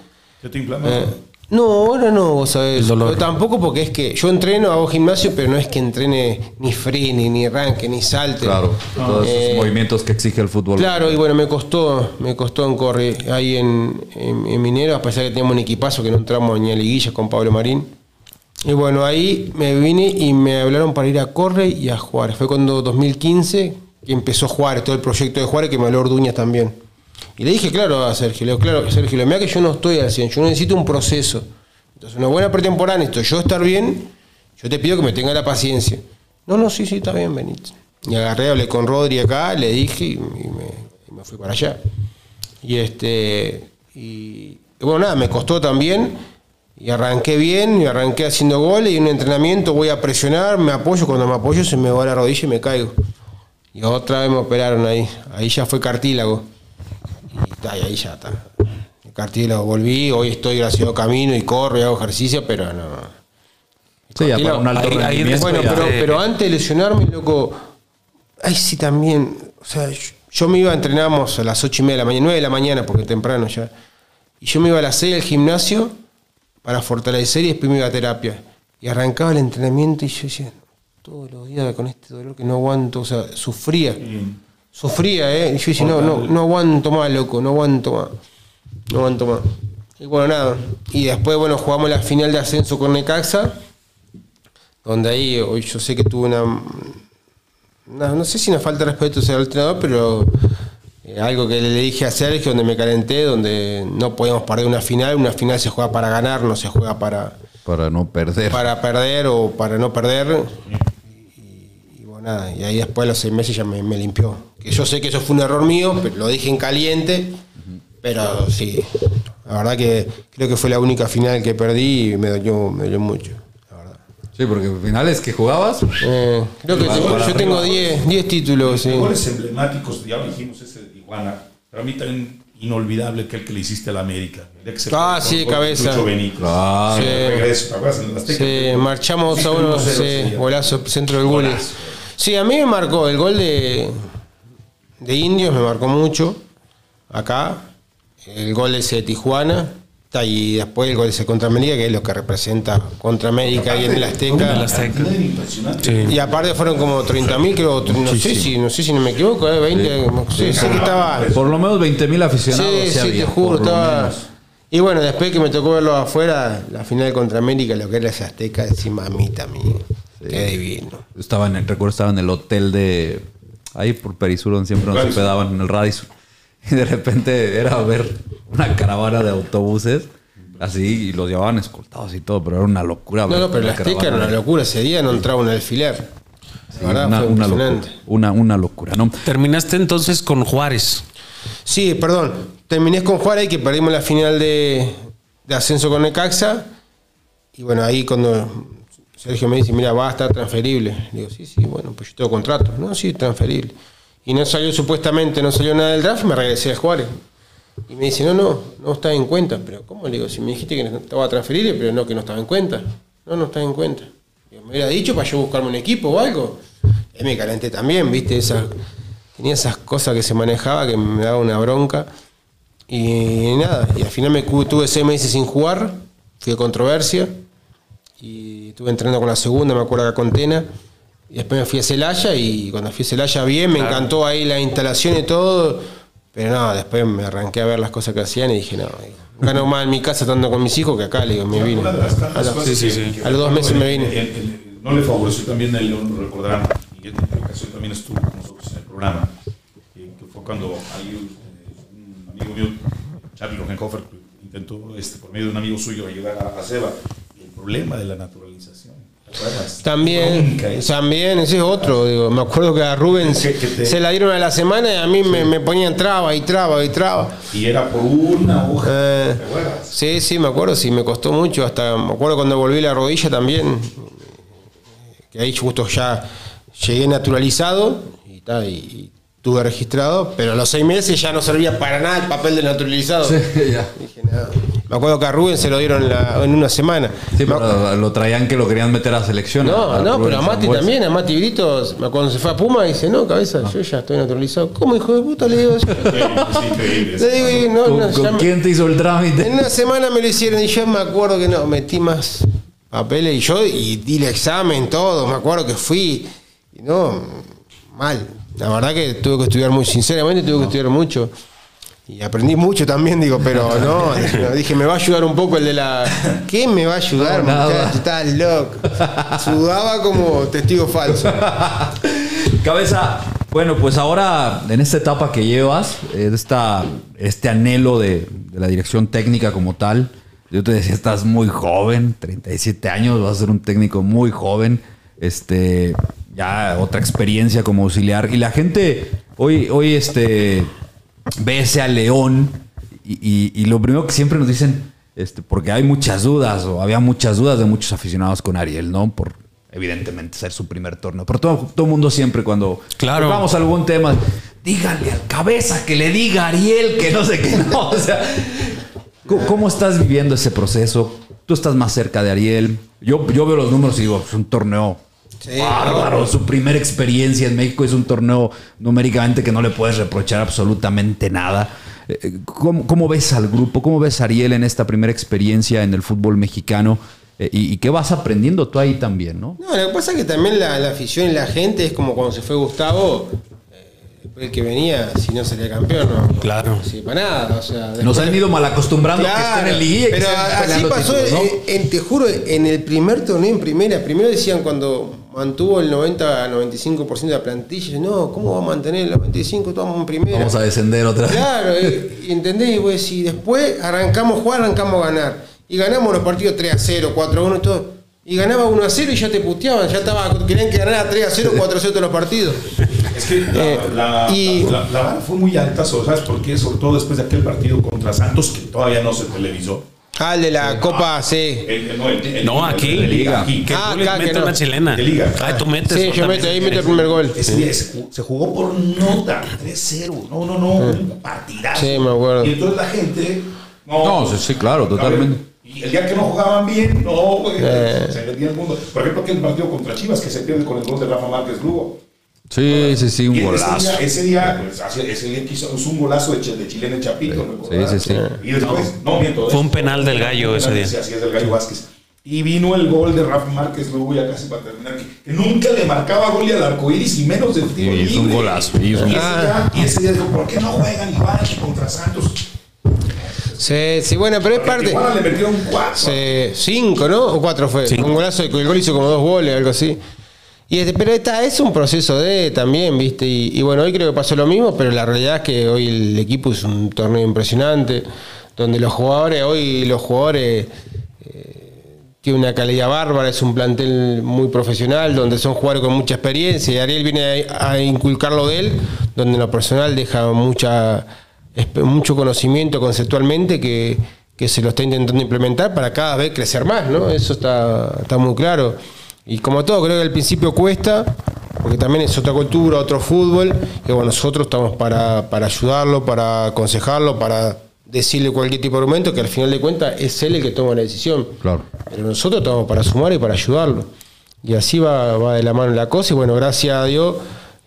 ¿Qué te? Eh, no, ahora no, vos sabés. Dolor. Tampoco porque es que yo entreno, hago gimnasio, pero no es que entrene ni frene, ni arranque, ni salte. Claro, todos esos Eh, movimientos que exige el fútbol. Claro, y bueno, me costó, me costó en corre ahí en, en, en Minero, a pesar que teníamos un equipazo que no entramos ni a liguilla con Pablo Marín. Y bueno, ahí me vine y me hablaron para ir a Corre y a Juárez. Fue cuando 2015 que empezó Juárez, todo el proyecto de Juárez que me habló Orduña también. Y le dije, claro, a Sergio, le digo, claro, Sergio, mira que yo no estoy al 100, yo necesito un proceso. Entonces, una buena pretemporada, necesito yo estar bien, yo te pido que me tenga la paciencia. No, no, sí, sí, está bien, venite. Y agarré, hablé con Rodri acá, le dije y, me, fui para allá. Y este, y bueno, nada, me costó también. Y arranqué bien, y arranqué haciendo goles y en un entrenamiento voy a presionar, me apoyo, cuando me apoyo se me va la rodilla y me caigo. Y otra vez me operaron ahí, ahí ya fue cartílago. Y, ahí ya está. El cartílago volví, hoy estoy gracias a camino y corro y hago ejercicio, pero no. Sí, para un alto Ahí- ahí. Bueno, pero, pero antes de lesionarme, loco, ay sí también, o sea, yo, yo me iba, entrenábamos a las 8 y media de la mañana, 9 de la mañana, porque temprano ya. Y yo me iba a las 6 al gimnasio para fortalecer y después me iba a terapia. Y arrancaba el entrenamiento y yo decía, todos los días con este dolor que no aguanto, o sea, sufría. Sufría, ¿eh? Y yo decía, no, no, no aguanto más, loco, no aguanto más. No aguanto más. Y bueno, nada. Y después, bueno, jugamos la final de ascenso con Necaxa donde ahí hoy yo sé que tuve una, una- no sé si una falta de respeto hacia el entrenador, pero eh, algo que le dije a Sergio, donde me calenté, donde no podíamos perder una final, una final se juega para ganar, no se juega para, Para no perder. para perder o para no perder. Y, y bueno, nada, y ahí después de los seis meses ya me, me limpió. Que yo sé que eso fue un error mío, pero lo dije en caliente, pero sí, la verdad que creo que fue la única final que perdí y me dolió, me dolió mucho. la verdad. Sí, porque finales que jugabas. Eh, creo que yo arriba. tengo 10 10 títulos, sí. Goles emblemáticos, ya lo dijimos, ese Para mí también inolvidable que el que le hiciste a la América. El día que se Ah, fue sí, de con- con cabeza. Claro. Sí. El regreso. Sí, marchamos a uno, 1-0 sí, golazo, centro del gol. Sí, a mí me marcó el gol de, de Indios, me marcó mucho. Acá, el gol ese de Tijuana. Y después el gol ese contra América, que es lo que representa contra América y en el Azteca. Y aparte fueron como 30.000, creo, no sé si no sé si no me equivoco, eh, 20, sí, sé que estaba Por lo menos 20 mil aficionados. Sí, sí sí, había, te juro, estaba. Y bueno, después que me tocó verlo afuera, la final contra América, lo que era ese Azteca, encima mamita mía. Qué divino. Estaba en el, recuerdo, estaba en el hotel de. Ahí por Perisur, donde siempre nos hospedaban, en el Radisson. Y de repente era ver una caravana de autobuses así y los llevaban escoltados y todo, pero era una locura. No, no, pero la la Azteca era una locura. Ese día no entraba un alfiler. Verdad, una, fue una impresionante. locura, una, una locura, ¿no? Terminaste entonces con Juárez. Sí, perdón. Terminé con Juárez, que perdimos la final de, de ascenso con Necaxa. Y bueno, ahí cuando Sergio me dice, mira, va a estar transferible. Le digo, sí, sí, bueno, pues yo tengo contrato. No, sí, transferible. Y no salió, supuestamente, no salió nada del draft, me regresé a Juárez. Y me dice, no, no, no está en cuenta. Pero ¿cómo? Le digo, si me dijiste que no estaba transferible, pero no, que no estaba en cuenta. No, no está en cuenta. Me hubiera dicho para yo buscarme un equipo o algo. Y me calenté también, viste, esas, tenía esas cosas que se manejaba que me daba una bronca. Y nada, y al final me tuve seis meses sin jugar, fui a controversia. Y estuve entrenando con la segunda, me acuerdo acá con Tena. Y después me fui a Celaya y cuando fui a Celaya bien, me encantó ahí la instalación y todo. Pero no, después me arranqué a ver las cosas que hacían y dije, no, gano más en mi casa estando con mis hijos que acá, le digo, me vine. A sí, sí. A los dos meses me vine. el- el- no le favoreció también el León, lo recordarán, y en esta ocasión también estuvo con nosotros en el programa, eh, que fue cuando ahí, eh, un amigo mío, Charlie Rogenhofer, intentó este, por medio de un amigo suyo ayudar a, a Seba, el problema de la naturalización. También, Bronca también, ese es otro. Digo, me acuerdo que a Rubén Que- que te- se la dieron a la semana y a mí me, me ponían traba y traba y traba. Y era por una hoja, Eh, ¿te acuerdas? sí, sí, me acuerdo, sí, me costó mucho. Hasta me acuerdo cuando volví la rodilla también, que ahí justo ya llegué naturalizado y, ta, y- y tuve registrado, pero a los seis meses ya no servía para nada el papel de naturalizado. ya. Dije, nada. Me acuerdo que a Rubén se lo dieron en, la- en una semana. Sí, Me- pero lo traían que lo querían meter a selección. no, a- a no, Rubén pero a Mati también, a Mati Brito, cuando se fue a Puma, dice, no, cabeza, yo ya estoy naturalizado. ¿Cómo, hijo de puta? Le digo yo. Es increíble. Le digo, y no, ¿Con, no, con ya me- quién te hizo el trámite? En una semana me lo hicieron y yo me acuerdo que no, metí más papeles y yo y di el examen, todo. Me acuerdo que fui y no, mal. La verdad que tuve que estudiar muy, sinceramente tuve que estudiar mucho. Y aprendí mucho también, digo, pero no, dije, me va a ayudar un poco el de la. ¿Qué me va a ayudar, No, muchacho? Estás loco. Sudaba como testigo falso. Cabeza, bueno, pues ahora en esta etapa que llevas, eh, esta, este anhelo de, de la dirección técnica como tal, yo te decía, estás muy joven, 37 años, vas a ser un técnico muy joven, este, ya otra experiencia como auxiliar. Y la gente hoy, hoy este, ve ese a León y, y- y lo primero que siempre nos dicen, este, porque hay muchas dudas, o había muchas dudas de muchos aficionados con Ariel, ¿no? Por evidentemente ser su primer torneo. Pero todo, todo mundo siempre cuando Claro. tocamos algún tema, díganle al cabeza que le diga a Ariel que no sé qué, no. O sea, ¿cómo, cómo estás viviendo ese proceso? Tú estás más cerca de Ariel. Yo, yo veo los números y digo, es un torneo Sí, bárbaro. Su primera experiencia en México es un torneo numéricamente que no le puedes reprochar absolutamente nada. Eh, ¿Cómo, cómo ves al grupo? ¿Cómo ves a Ariel en esta primera experiencia en el fútbol mexicano? Eh, y, y qué vas aprendiendo tú ahí también, no? No, lo que pasa es que también la, la afición y la gente es como cuando se fue Gustavo, eh, el que venía, si no sería campeón, no. Claro. Sí, para nada, o sea. Nos han ido mal acostumbrando que Claro, estén en liguilla pero así pasó, títulos, ¿no? en- en- te juro, en el primer torneo en primera, primero decían cuando mantuvo el 90-95% de la plantilla, no, ¿cómo va a mantener el 95%? Estamos en primera. Vamos a descender otra vez. Claro, y ¿entendés? Y vos decís, después arrancamos a jugar, arrancamos a ganar. Y ganamos los partidos 3 a 0, 4 a 1 y todo. Y ganaba 1 a 0 y ya te puteaban, ya estaba, querían que ganara 3 a 0, 4 a 0 todos los partidos. Es que la, Eh, la- y- la- la vara fue muy alta, ¿sabes por qué? Sobre todo después de aquel partido contra Santos, que todavía no se televisó. Ah, el de la Copa, sí. El- el- no, el- el- No, el- aquí. el de Liga, aquí. Que Ah, tú acá que metes no. una chilena. De liga. Ay, tú metes. Sí, yo meto, ahí meto el primer gol. Ese día se jugó, se jugó por nota, 3-0. No, no, no, un partidazo. Sí, me acuerdo. Y entonces la gente. No, No, sí, sí, claro, totalmente. Y el día que no jugaban bien, no, güey, Eh. se vendía el mundo. Por ejemplo, aquel partido contra Chivas que se pierde con el gol de Rafa Márquez Lugo. Sí, sí, sí, un Y ese golazo. día, ese día, pues, hace- ese día hizo, hizo un golazo de, Ch- de en Chapito. ¿recuerdas? sí, sí. Y después, no, miento. Fue un penal del Gallo ese día. Sí, así es, del Gallo Vázquez. Y vino el gol de Rafa Márquez luego ya casi para terminar, que, que nunca le marcaba gol y al arcoíris y menos del tiro Y hizo un golazo, y hizo un y, ese día, y ese día dijo, ¿por qué no juegan igual que contra Santos? Sí, sí, bueno, pero es parte. Le metieron cuatro. Sí, cinco, ¿no? O cuatro fue. Cinco. Un golazo, el gol hizo como dos goles, algo así. Y este, pero esta es un proceso de también, ¿viste? Y, bueno, hoy creo que pasó lo mismo, pero la realidad es que hoy el equipo es un torneo impresionante, donde los jugadores, hoy los jugadores eh, tienen una calidad bárbara, es un plantel muy profesional, donde son jugadores con mucha experiencia, y Ariel viene a, a inculcarlo de él, donde lo personal deja mucha mucho conocimiento conceptualmente que, que se lo está intentando implementar para cada vez crecer más, ¿no? Eso está, está muy claro. Y como todo, creo que al principio cuesta, porque también es otra cultura, otro fútbol, que bueno, nosotros estamos para, para ayudarlo, para aconsejarlo, para decirle cualquier tipo de argumento, que al final de cuentas es él el que toma la decisión. Claro. Pero nosotros estamos para sumar y para ayudarlo. Y así va, va de la mano la cosa. Y bueno, gracias a Dios,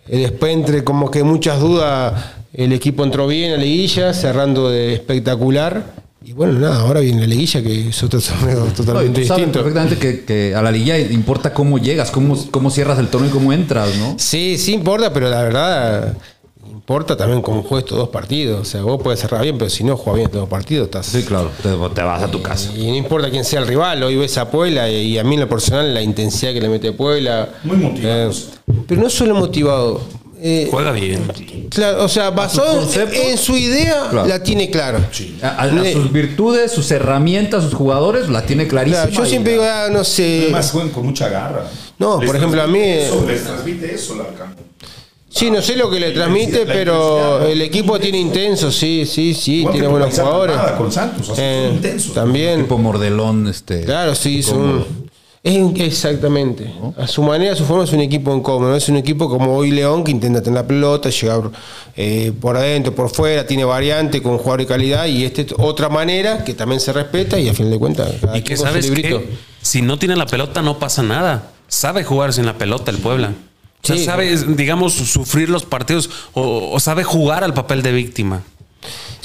después entre como que muchas dudas, el equipo entró bien a la liguilla, cerrando de espectacular. Y bueno, nada, ahora viene la liguilla, que es otro torneo No, totalmente tú sabes distinto. perfectamente que, que a la liga importa cómo llegas, cómo, cómo cierras el torneo y cómo entras, ¿no? Sí, sí importa, pero la verdad importa también cómo juegues estos dos partidos. O sea, vos puedes cerrar bien, pero si no juegas bien estos dos partidos, estás... Sí, claro, te, te vas a tu casa. Y no importa quién sea el rival, hoy ves a Puebla y y a mí en lo personal la intensidad que le mete Puebla. Muy motivado. Eh, pero no solo motivado. Eh, Juega bien. claro, o sea, basado en, su idea, Claro. la tiene claro. A, a- a Eh, sus virtudes, sus herramientas, sus jugadores, la tiene clarísima. claro, yo siempre digo, ah, no sé. Además juegan con mucha garra. No, Les por ejemplo, a mí- transmite Eso, les transmite eso la campo. Sí, no sé lo que le transmite, pero el equipo tiene intenso, sí, sí, sí, Igual tiene buenos jugadores. Con Santos, así Eh, también. Tipo mordelón, este. Claro, sí, es como- un. Exactamente. A su manera, a su forma, es un equipo incómodo. No es un equipo como hoy León que intenta tener la pelota, llegar eh, por adentro, por fuera, tiene variante con jugador de calidad. Y este es otra manera que también se respeta y a fin de cuentas. Y que sabes que si no tiene la pelota no pasa nada. Sabe jugar sin la pelota el Puebla. O sea, sabe, digamos, sufrir los partidos o, o sabe jugar al papel de víctima.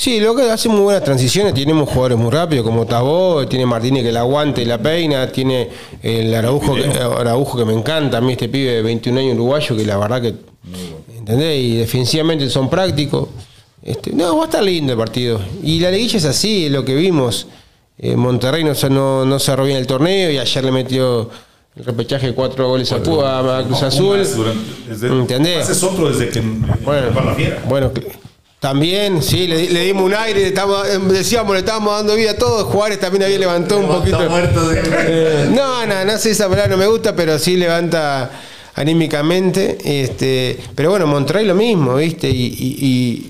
Sí, lo que hace muy buenas transiciones. Tenemos jugadores muy rápidos como Tabó, tiene Martínez que la aguante y la peina, tiene el Araujo, que, Araujo que me encanta, a mí este pibe de 21 años uruguayo que la verdad que, ¿entendés? Y defensivamente son prácticos. Este, no, va a estar lindo el partido. Y la liguilla es así, es lo que vimos. Eh, Monterrey no, se- no, no cerró bien el torneo y ayer le metió el repechaje cuatro goles a, Pu- a- Cruz Azul. Pumas durante- desde- ¿Entendés? Haces otro desde que Bueno, la fiera. bueno, también, sí, le, di- le dimos un aire, le estamos- decíamos, le estábamos dando vida a todos. Juárez también había levantado un poquito. muerto de- Eh, no, no, no sé esa palabra, no me gusta, pero sí levanta anímicamente. Este, pero bueno, Monterrey lo mismo, ¿viste? Y, y-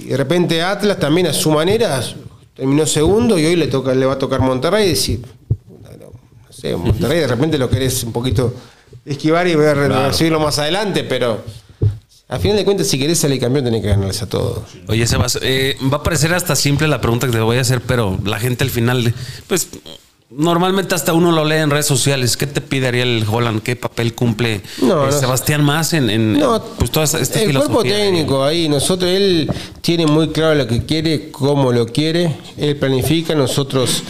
y de repente Atlas también a su manera terminó segundo y hoy le toca le va a tocar Monterrey y decir, no, no sé, Monterrey de repente lo querés un poquito esquivar y ver, recibirlo más adelante, pero a final de cuentas, si querés salir campeón, tenés que ganarles a todos. Oye, Sebas, eh, va a parecer hasta simple la pregunta que te voy a hacer, pero la gente al final, pues normalmente hasta uno lo lee en redes sociales. ¿Qué te pide Ariel Holland? ¿Qué papel cumple No, eh, no. Sebastián más en, en- No, pues toda esta, esta el cuerpo técnico ahí, nosotros, él tiene muy claro lo que quiere, cómo lo quiere, él planifica, nosotros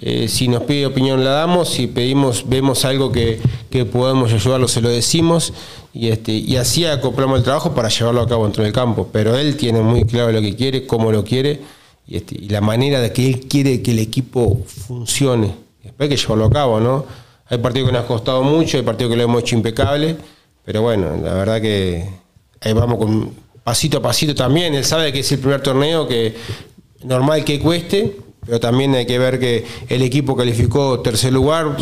eh, si nos pide opinión la damos, si pedimos, vemos algo que, que podemos ayudarlo, se lo decimos, y este, y así acoplamos el trabajo para llevarlo a cabo dentro del campo. Pero él tiene muy claro lo que quiere, cómo lo quiere, y, este, y la manera de que él quiere que el equipo funcione. Hay que llevarlo a cabo, ¿no? Hay partidos que nos ha costado mucho, hay partidos que lo hemos hecho impecable, pero bueno, la verdad que ahí vamos con pasito a pasito también. Él sabe que es el primer torneo que normal que cueste, pero también hay que ver que el equipo calificó tercer lugar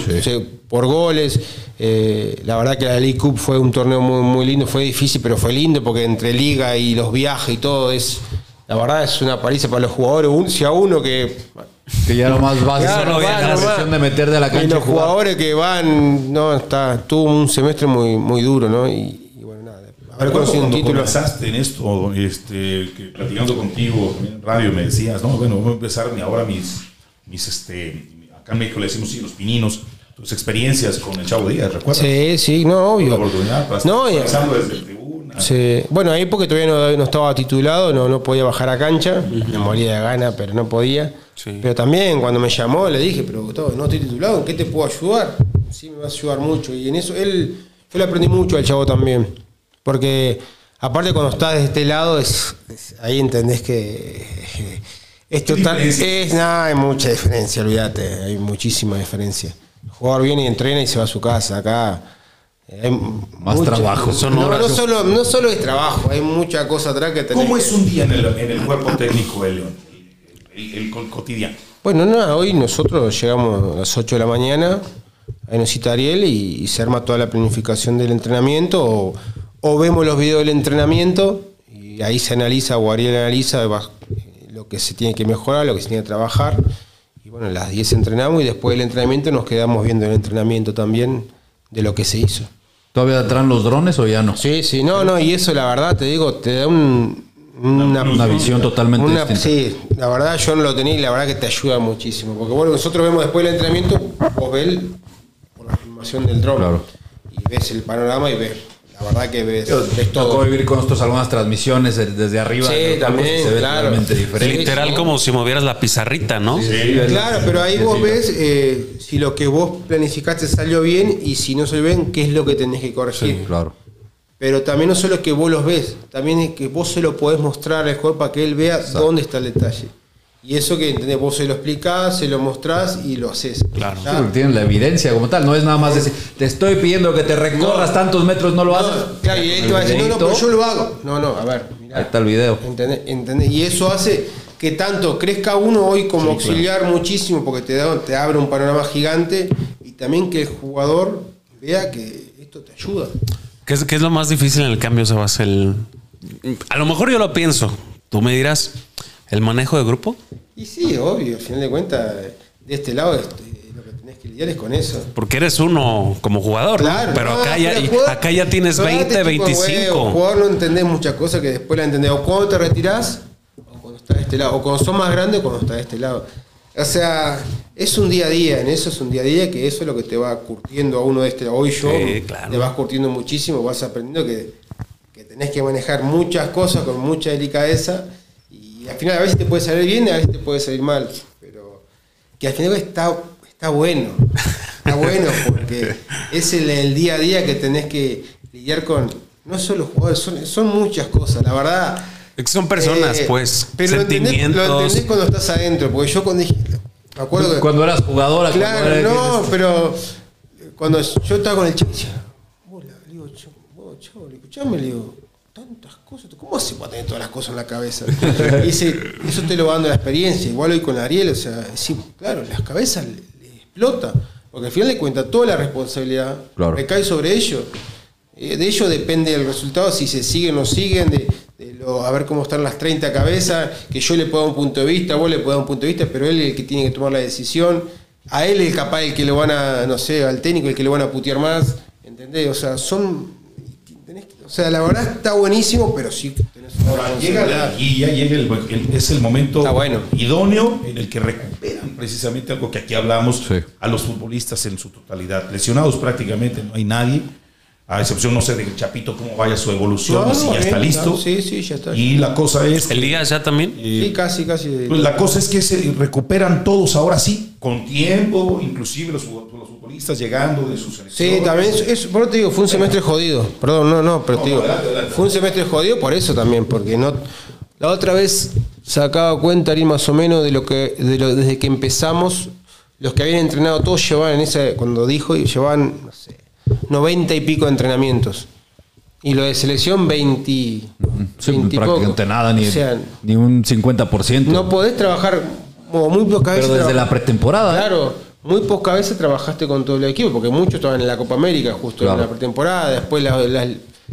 por goles. Eh, la verdad que la League Cup fue un torneo muy, muy lindo, fue difícil, pero fue lindo porque entre liga y los viajes y todo es. La verdad es una paliza para los jugadores. Un- si a uno que Que ya nomás vas Claro, a va, la va. de meterte a la cancha. y los jugar. jugadores que van, no, está, tuvo un semestre muy, muy duro, ¿no? Y, y bueno, nada. Un cuando título. comenzaste en esto, este, que platicando contigo en radio, me decías, no, bueno, voy a empezar mi- ahora mis, mis, este, acá en México le decimos sí, los pininos, tus experiencias con el Chavo Díaz, ¿recuerdas? Sí, sí, no, La obvio. oportunidad para No, estar y- empezando desde tribuna. Sí. Bueno, ahí porque todavía no, no estaba titulado, no, no podía bajar a cancha, me moría de gana, pero no podía. Sí. Pero también cuando me llamó le dije, pero Gustavo, no estoy titulado, ¿en qué te puedo ayudar? Sí, me vas a ayudar mucho. Y en eso, él, yo le aprendí mucho al chavo también. Porque aparte cuando estás de este lado, es, es- ahí entendés que eh, es total, es nada, hay mucha diferencia, olvídate, hay muchísima diferencia. El jugador viene y entrena y se va a su casa, acá. Hay Más trabajo. Son no, horas. no solo, no solo es trabajo, hay mucha cosa atrás que tenés ¿Cómo es un día en el, en el cuerpo técnico? El, el- el co- cotidiano. Bueno, nada, hoy nosotros llegamos a las 8 de la mañana, ahí nos cita Ariel y, y se arma toda la planificación del entrenamiento o, o vemos los videos del entrenamiento y ahí se analiza o Ariel analiza lo que se tiene que mejorar, lo que se tiene que trabajar. Y bueno, a las 10 entrenamos y después del entrenamiento nos quedamos viendo el entrenamiento también de lo que se hizo. ¿Todavía traen los drones o ya no? Sí, sí, no, no, y eso la verdad te digo, te da un- una, Una visión totalmente una- distinta. Sí, la verdad yo no lo tenía y la verdad que te ayuda muchísimo. Porque bueno, nosotros vemos después del entrenamiento, vos ves por la filmación del drone Claro. y ves el panorama y ves, la verdad que ves, ves Tocó todo. vivir con nosotros algunas transmisiones de- desde arriba. Sí, también, se ve claro. totalmente diferente. Literal Sí. como si movieras la pizarrita, ¿no? Claro, pero ahí vos ves eh, si lo que vos planificaste salió bien y si no salió bien, qué es lo que tenés que corregir. Sí, claro. Pero también no solo es que vos los ves, también es que vos se lo podés mostrar al jugador para que él vea dónde está el detalle. Y eso que ¿entendés? vos se lo explicás, se lo mostrás y lo haces. Claro. Ya. Sí, tienen la evidencia como tal, no es nada más decir, te estoy pidiendo que te recorras No. tantos metros, no lo No, haces. claro, y él te va a decir, no, no, pero yo lo hago. No, no, a ver, mirá. Ahí está el video. ¿Entendés? ¿Entendés? Y eso hace que tanto crezca uno hoy como auxiliar muchísimo, porque te, da, te abre un panorama gigante y también que el jugador vea que esto te ayuda. ¿Qué es, qué es lo más difícil en el cambio, Sebas? El, a lo mejor yo lo pienso. Tú me dirás, ¿el manejo de grupo? Y sí, obvio, al final de cuentas, de este lado este, lo que tenés que lidiar es con eso. Porque eres uno como jugador, ¿no? Claro, pero no, acá, ya, jugador- acá ya tienes jugador 20, te chupa huevo, 25. Jugador no entendés muchas cosas que después la entendés. O cuando te retirás, o cuando estás de este lado. O cuando sos más grande, o cuando estás de este lado. O sea, es un día a día, en eso es un día a día que eso es lo que te va curtiendo a uno de este. Hoy yo Sí, claro. te vas curtiendo muchísimo, vas aprendiendo que, que tenés que manejar muchas cosas con mucha delicadeza y al final a veces te puede salir bien y a veces te puede salir mal. Pero que al final está, está bueno. Está bueno porque es el, el día a día que tenés que lidiar con no solo jugadores, son, son muchas cosas, la verdad. Es que son personas, Eh, pues, pero lo entendés- sentimientos. Lo entendés cuando estás adentro, porque yo cuando dije, me acuerdo que, Cuando eras jugadora, Claro, cuando no, pero cuando yo estaba con el chico, decía, hola, le digo, "Che, vos, chaval, escuchame, le digo, tantas cosas, ¿cómo hace para tener todas las cosas en la cabeza? Y eso te lo va dando la experiencia, igual hoy con Ariel, o sea, sí, claro, las cabezas le, le explota, porque al final de cuentas toda la responsabilidad Claro. recae sobre ellos. Eh, De ello depende el resultado, si se siguen o no siguen, de, de lo- a ver cómo están las 30 cabezas, que yo le puedo dar un punto de vista, vos le puedo dar un punto de vista, pero él es el que tiene que tomar la decisión. A él es capaz el que le van a, no sé, al técnico el que le van a putear más, ¿entendés? O sea, son... o sea, la verdad está buenísimo, pero sí tenés una Ahora, llega la liguilla, llega el, el- es el momento Está bueno. idóneo en el que recuperan precisamente algo que aquí hablamos Sí. a los futbolistas en su totalidad. Lesionados prácticamente no hay nadie, a excepción, no sé, de Chapito, cómo vaya su evolución, No, si no, ya está bien, listo. Sí, sí, ya está. Y la cosa es... Elías ya también. eh, Sí, casi, casi. pues la cosa es que se recuperan todos ahora sí, con tiempo, inclusive los, fut- los futbolistas llegando de sus selecciones. Sí, también, es, es- por eso te digo, fue un semestre jodido. Perdón, no, no, pero te digo, adelante, adelante. fue un semestre jodido por eso también, porque no. La otra vez sacaba cuenta, Ari, más o menos de lo que, de lo, desde que empezamos, los que habían entrenado todos llevaban en esa, cuando dijo, llevaban, no sé, 90 y pico de entrenamientos. Y lo de selección, 20, Sí, 20 y poco. prácticamente nada, ni, O sea, ni un 50%. no podés trabajar, o muy pocas pero veces. desde traba- la pretemporada. ¿eh? Claro, muy pocas veces trabajaste con todo el equipo, porque muchos estaban en la Copa América, justo Claro. en la pretemporada, después la, la-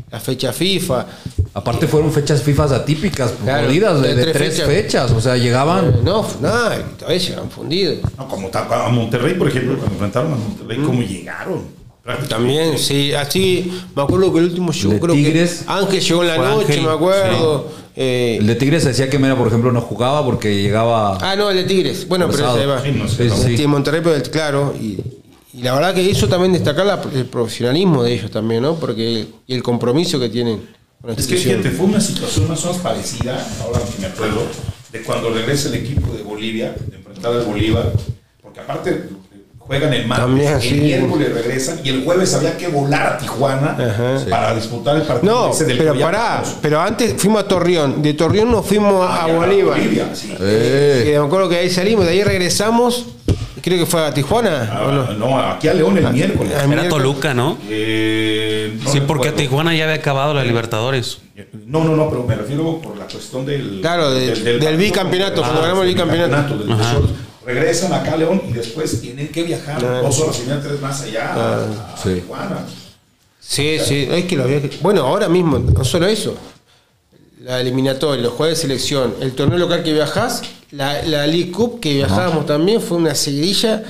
la fecha FIFA. Aparte fueron fechas FIFA atípicas, Claro, de, de de tres tres fechas. fechas. O sea, llegaban. Eh, No, nada, y todavía llegan fundidos. No, como a Monterrey, por ejemplo, cuando enfrentaron a Monterrey, ¿cómo llegaron? También, sí, así, me acuerdo que el último llegó, De creo Tigres. que Ángel llegó en la noche, Ángel, me acuerdo. Eh, El de Tigres decía que Mera, por ejemplo, no jugaba porque llegaba. ah, no, el de Tigres. Bueno, pero ese va. Sí, no sé, Sí, sí. Sí, Monterrey, pero el- claro, y, y la verdad que eso también destacar la- el profesionalismo de ellos también, ¿no? Porque y el compromiso que tienen con la Es que fíjate, fue una situación más o menos parecida, ahora que me acuerdo, de cuando regresa el equipo de Bolivia, de enfrentar al Bolívar, porque aparte juegan el martes, También, el sí. miércoles regresan y el jueves había que volar a Tijuana Ajá. para disputar el partido No, ese del pero pará, pero antes fuimos a Torreón, de Torreón nos fuimos Ah, a Bolívar. Bolivia, sí. Eh. Que me acuerdo que ahí salimos, de ahí regresamos, creo que fue a Tijuana. Ah, ¿o no? no, aquí a León el miércoles. ah, Era miércoles. Toluca, ¿no? Eh, no sí, porque a. Tijuana ya había acabado la Libertadores. No, no, no, pero me refiero por la cuestión del. Claro, de- del bicampeonato, cuando ganamos el bicampeonato. del. Tesoros. Regresan acá a León y después tienen que viajar Ah. dos horas y media, tres más allá a, a sí. Tijuana. Sí, sí, es que los viajes. Bueno, ahora mismo, no solo eso. La eliminatoria, los jueves de selección, el torneo local que viajás, la, la League Cup que viajábamos también fue una seguidilla.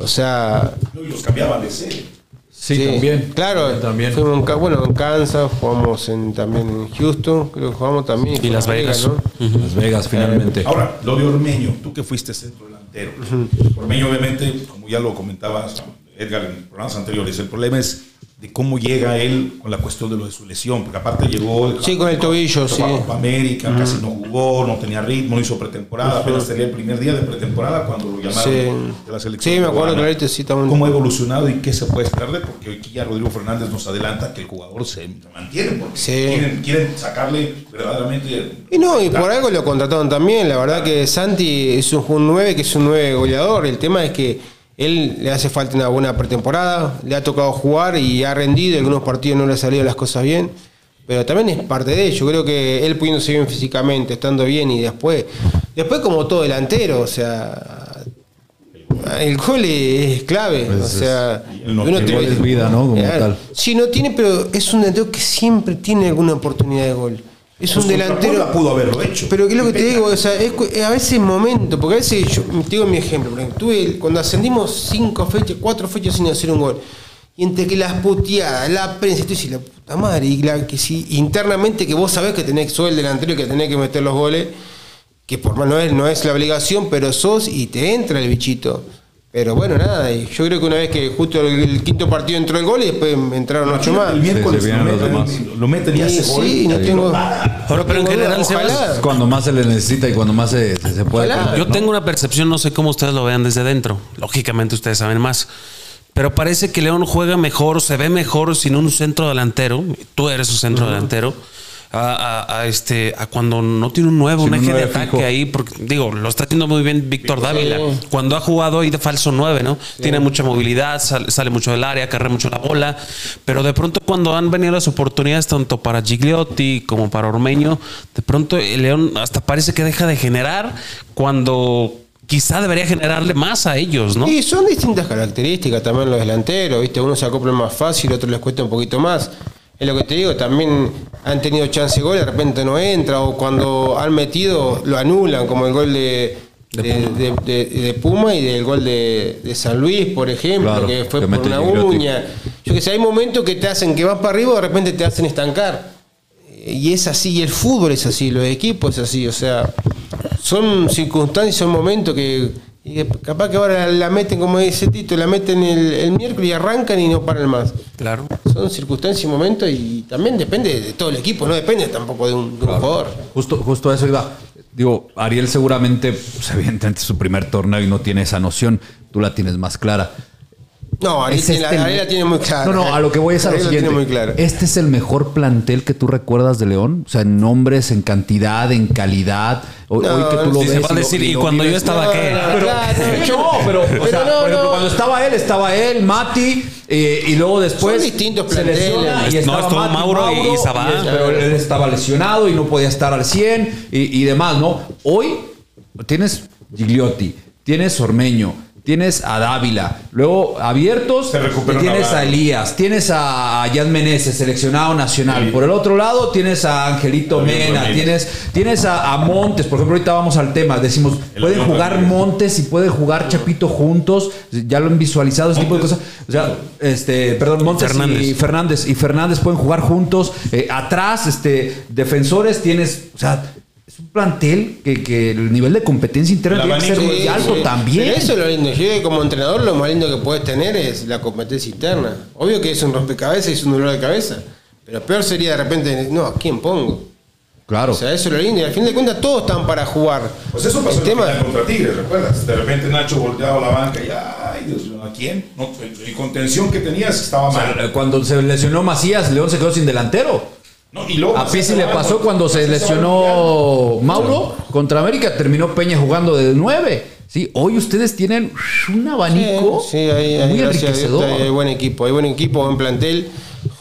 O sea, No, y los cambiaban de sede. Sí, también. Claro, También. fuimos en bueno, en Kansas, jugamos en, también en Houston, creo que jugamos también. Y Las Vegas. ¿no? Las Vegas, finalmente. Ahora, lo de Ormeño, tú que fuiste centro delantero. Ormeño, obviamente, como ya lo comentabas, Edgar, en programas anteriores, el problema es de cómo llega él con la cuestión de lo de su lesión, porque aparte llegó. Sí, con el tobillo, sí. Copa América, casi no jugó, no tenía ritmo, no hizo pretemporada, apenas tenía el primer día de pretemporada cuando lo llamaron Sí. de la selección. Sí, me acuerdo clarito, sí, también. ¿Cómo ha evolucionado y qué se puede esperar de? Porque hoy aquí ya Rodrigo Fernández nos adelanta que el jugador se, mantiene, porque Sí. quieren, quieren sacarle verdaderamente. Y no, y por algo lo contrataron también. La verdad que Santi es un 9 que es un 9 goleador. El tema es que él le hace falta una buena pretemporada, le ha tocado jugar y ha rendido. Algunos partidos no le han salido las cosas bien. Pero también es parte de ello. Creo que él pudiéndose bien físicamente, estando bien y después. Después, como todo delantero, o sea. El gol es clave. o sea. el no uno tiene vida, ¿no? Como tal. Sí, no tiene, pero es un delantero que siempre tiene alguna oportunidad de gol. Es un delantero. Pudo haberlo hecho. Pero ¿qué es lo que te digo? O sea, es, a veces momento, porque a veces yo te digo mi ejemplo, por ejemplo, tuve cuando ascendimos cinco fechas, cuatro fechas sin hacer un gol. Y entre que las puteadas, la prensa, tú dices, la puta madre, y la, que si internamente que vos sabés que tenés, sos el delantero y que tenés que meter los goles, que por más no es, no es la obligación, pero sos y te entra el bichito. Pero bueno, nada, y yo creo que una vez que justo el, el quinto partido entró el gol y después entraron ocho más. El miércoles Sí, se lo, meten, demás. lo meten y hace Sí, gol. sí, no tengo-. Ahora, pero en general, ojalá. Cuando más se le necesita y cuando más se, se- se puede. Perder, Yo ¿no? tengo una percepción, no sé cómo ustedes lo vean desde dentro. Lógicamente ustedes saben más. Pero parece que León juega mejor, se ve mejor sin un centro delantero. Tú eres un centro delantero. A, a- a este, a cuando no tiene un nuevo, Sin un eje de ataque fijo. ahí, porque digo, lo está haciendo muy bien Víctor Dávila. Cuando ha jugado ahí de falso 9, ¿no? Tiene mucha movilidad, sale, sale mucho del área, carga mucho la bola. Pero de pronto, cuando han venido las oportunidades, tanto para Gigliotti como para Ormeño, de pronto el León hasta parece que deja de generar cuando quizá debería generarle más a ellos, ¿no? Y son distintas características también los delanteros, ¿viste? Uno se acopla más fácil, otro les cuesta un poquito más. Es lo que te digo, también han tenido chance de gol, de repente no entra, o cuando han metido lo anulan, como el gol de, de, de- de- de Puma y del gol de, San Luis, por ejemplo, Claro, que fue que por una uña. Yo que sé, hay momentos que te hacen que vas para arriba, de repente te hacen estancar. Y es así, y el fútbol es así, los equipos es así, o sea, son circunstancias, son momentos que, y que capaz que ahora la meten, como dice Tito, la meten el, el miércoles y arrancan y no paran más. Claro. Son circunstancias y momentos y también depende de todo el equipo, no depende tampoco de un, de un jugador. Justo, justo a eso iba. Digo, Ariel seguramente, pues, evidentemente es su primer torneo y no tiene esa noción. Tú la tienes más clara. No, Ariel, ¿Es tiene, este el- Ariel la tiene muy clara. No, no, a lo que voy es a lo Ariel siguiente. tiene muy clara. ¿Este es el mejor plantel que tú recuerdas de León? O sea, en nombres, en cantidad, en calidad. No, hoy que tú lo sí, se ves va a decir, ¿y lo cuando yo estaba No, qué? no, Pero, claro, no, pero, o pero sea, no, por ejemplo, no. cuando estaba él, estaba él, Mati, eh, y luego después. Son distintos se planteles. y No, estaba estuvo Mati, Mauro y- y Sabá. es- pero él estaba lesionado y no podía estar al 100 y, y demás, ¿no? Hoy tienes Gigliotti, tienes Ormeño. Tienes a Dávila, luego abiertos, recuperó tienes a Elías, tienes a Jan Meneses, seleccionado nacional. Sí. Por el otro lado tienes a Angelito Mena, Ramírez. tienes, tienes a, a Montes, por ejemplo, ahorita vamos al tema, decimos, El pueden jugar Ramírez. Montes y pueden jugar Chapito juntos, ya lo han visualizado, ese tipo de cosas. O sea, este, perdón, Montes y Fernández. Fernández y Fernández pueden jugar juntos. Eh, atrás, este, defensores tienes, o sea, es un plantel que, que el nivel de competencia interna tiene que ser muy Sí, alto sí. también. Pero eso es lo lindo. Yo creo que como entrenador lo más lindo que puedes tener es la competencia interna. Obvio que es un rompecabezas y es un dolor de cabeza. Pero peor sería de repente, no, ¿a quién pongo? Claro. O sea, eso es lo lindo. Y al fin de cuentas todos están para jugar. Pues eso pasó El tema, contra Tigres, ¿recuerdas? De repente Nacho volteaba a la banca y ¡ay, Dios mío! ¿A quién? No, el, el contención que tenías estaba O sea, mal. cuando se lesionó Macías, León se quedó sin delantero. No, y luego A Pizzi le pasó cuando se lesionó Mauro contra América, terminó Peña jugando de 9. Sí, hoy ustedes tienen un abanico Sí, muy Dios, enriquecedor. hay buen equipo, hay buen equipo, buen plantel,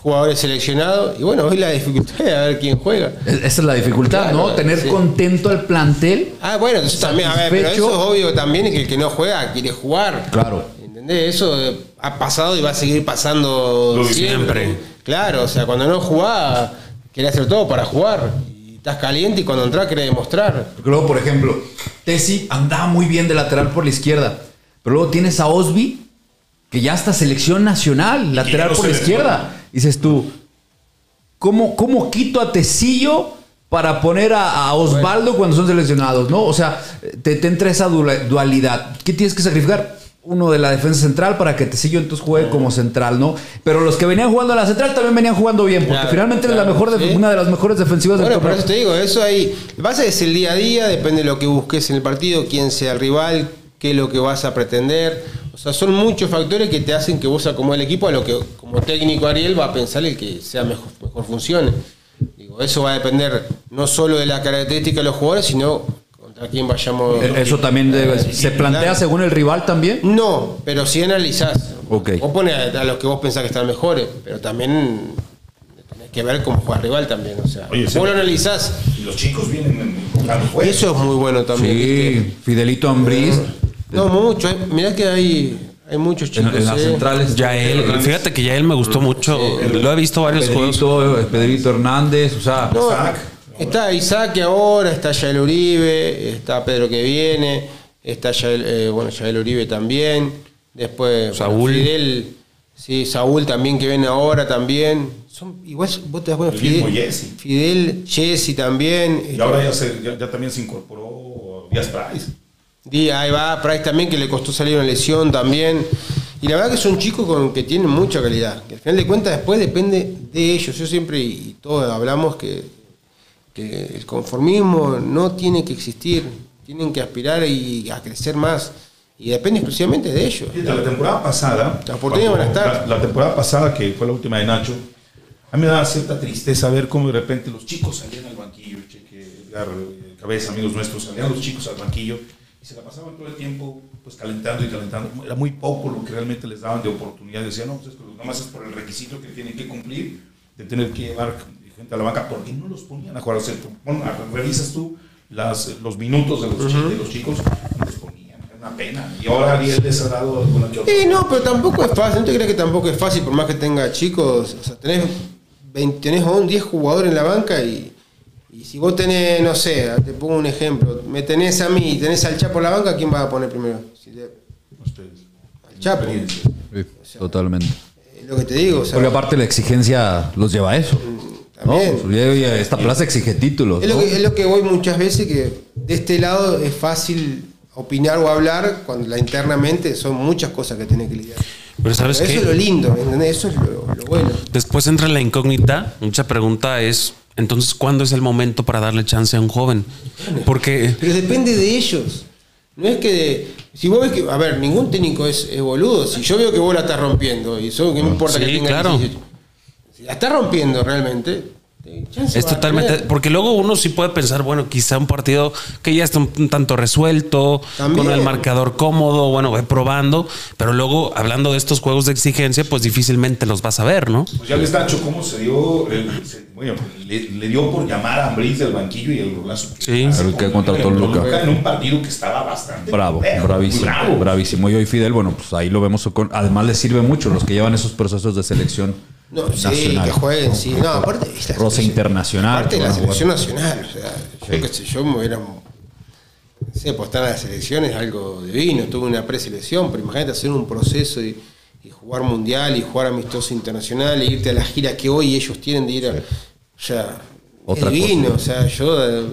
jugadores seleccionados. Y bueno, hoy la dificultad es a ver quién juega. Es- Esa es la dificultad, Claro, ¿no? Tener sí. contento al plantel. Ah, bueno, eso también, a ver, pero eso es obvio también que el que no juega quiere jugar. Claro. ¿Entendés? Eso ha pasado y va a seguir pasando siempre. siempre. Claro, o sea, cuando no jugás, querés hacer todo para jugar. Y estás caliente y cuando entras querés demostrar. Porque luego, por ejemplo, Tessi andaba muy bien de lateral por la izquierda. Pero luego tienes a Osby, que ya está selección nacional, lateral no por la izquierda. Dices tú, ¿cómo, cómo quito a Tecillo para poner a, a Osvaldo cuando son seleccionados? ¿no? O sea, te, te entra esa dualidad. ¿Qué tienes que sacrificar? Uno de la defensa central para que Tecillo entonces juegue como central, ¿no? Pero los que venían jugando a la central también venían jugando bien, porque Claro, finalmente es la claro, mejor sí. una de las mejores defensivas del Bueno, por eso te digo, eso ahí. Lo que pasa es el día a día, depende de lo que busques en el partido, quién sea el rival, qué es lo que vas a pretender. O sea, son muchos factores que te hacen que vos acomodes el equipo a lo que como técnico Ariel va a pensar el que sea mejor, mejor funcione. Digo, eso va a depender no solo de la característica de los jugadores, sino contra quién vayamos. Eh, Eso también debe- se plantea según el rival también. No, pero sí analizás. Ok. Vos pones a, a los que vos pensás que están mejores, pero también tenés que ver cómo juega el rival también. O sea, Oye, vos lo analizás. Y los chicos vienen fuerte. eso es muy bueno también. ¿viste? Sí, Fidelito Ambriz. No, mucho. hay- Mirá que hay, hay muchos En, chicos. en las eh. centrales. Ya él, fíjate que ya él me gustó mucho. Lo he visto varios juegos. Pedrito, Pedrito Hernández, o sea, No. Está Isaac ahora, está Yael Uribe, está Pedro que viene, está Yael, eh, bueno, Yael Uribe también. Después bueno, Saúl. Fidel, sí, Saúl también que viene ahora también. Son, igual vos te das cuenta, Fidel, Jesse. Fidel, Jesse también. Y ahora ya, se, ya, ya también se incorporó Díaz Price. Di, ahí va, Price también, que le costó salir una lesión también. Y la verdad que son chicos con, que tienen mucha calidad. Que al final de cuentas después depende de ellos. Yo siempre, y todos hablamos que, que el conformismo no tiene que existir. Tienen que aspirar y a crecer más. Y depende exclusivamente de ellos. La temporada pasada, La cuando- estar. La, la temporada pasada, que fue la última de Nacho, a mí me daba cierta tristeza ver cómo de repente los chicos salían al banquillo, Cheque, Edgar, eh, Cabeza, amigos nuestros, salían los chicos al banquillo y se la pasaban todo el tiempo pues calentando y calentando. Era muy poco lo que realmente les daban de oportunidad. Decían, no, pues nada más es por el requisito que tienen que cumplir de tener que llevar gente a la banca, porque no los ponían a jugar. O sea, tú, bueno, revisas tú las, los minutos de los, chi- de los chicos, no los ponían. Era una pena. Y ahora Ariel les ha dado alguna que otra. Sí, no, pero tampoco es fácil. No te creas que tampoco es fácil, por más que tenga chicos. O sea, tenés, 20, tenés 11, 10 jugadores en la banca y, y si vos tenés, no sé, te pongo un ejemplo. Me tenés a mí y tenés al Chapo en la banca, ¿quién va a poner primero? Si te- Ustedes. al Chapo. Sí, totalmente. Es lo que te digo. O sea, Porque aparte la exigencia los lleva a eso. ¿No? Esta plaza exige títulos. es, lo que, es lo que voy muchas veces que de este lado es fácil opinar o hablar cuando la internamente son muchas cosas que tenés que lidiar. Pero ¿sabes Pero qué? eso es lo lindo, ¿entendés? Eso es lo, lo bueno. Después entra la incógnita. Mucha pregunta es, entonces, ¿cuándo es el momento para darle chance a un joven? Porque Pero depende de ellos. No es que. Si vos ves que. A ver, ningún técnico es, es boludo. Si yo veo que vos la estás rompiendo, y eso que no importa que Sí, tengas claro. 18, Si la estás rompiendo realmente. Eh, chance es totalmente... Porque luego uno sí puede pensar, bueno, quizá un partido que ya está un, un tanto resuelto, También. con el marcador cómodo, bueno, voy probando, pero luego hablando de estos juegos de exigencia, pues difícilmente los vas a ver, ¿no? Pues ya les Nacho cómo se dio, el- se- bueno, le, le dio por llamar a Ambriz del banquillo y el golazo. Sí. El que con- contra Toluca. En un partido que estaba bastante Bravo, bravísimo, bravo. bravísimo. Y hoy Fidel, bueno, pues ahí lo vemos. con- además les sirve mucho los que llevan esos procesos de selección No, sí, que jueguen, sí. No, aparte. la Rosa internacional, Aparte de la a selección nacional. O sea, yo qué sé, yo me hubiera. No sé, pues estar en la selección es algo divino. Tuve una preselección, pero imagínate hacer un proceso y, y jugar mundial y jugar amistoso internacional e irte a la gira que hoy ellos tienen de ir a. O sea, Otra es divino. O sea, yo, eh,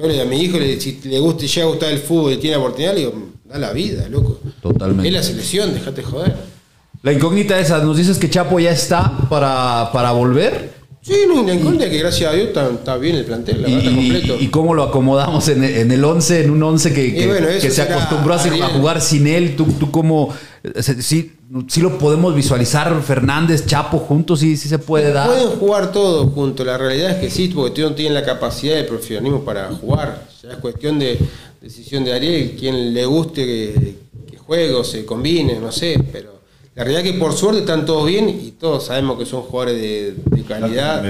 yo le a mi hijo, le- si le gusta, llega a gustar el fútbol y tiene la oportunidad, le digo, da la vida, loco. Totalmente. Es la selección, déjate joder. La incógnita esa, nos dices que Chapo ya está para, para volver. Sí, no, la incógnita que gracias a Dios está, está bien el plantel, la Y, verdad está y- completo. y cómo lo acomodamos en, en el 11, en un 11 que, que- bueno, eso que se acostumbró a, jugar sin él. ¿Tú, tú cómo, eh, sí, sí lo podemos visualizar, Fernández, Chapo juntos, sí, sí se puede dar. Pueden jugar todos juntos, la realidad es que sí, porque no tienen la capacidad de profesionalismo para jugar. Ya es cuestión de decisión de Ariel, quien le guste que, que juegue o se combine, no sé, pero la realidad es que por suerte están todos bien y todos sabemos que son jugadores de, de calidad.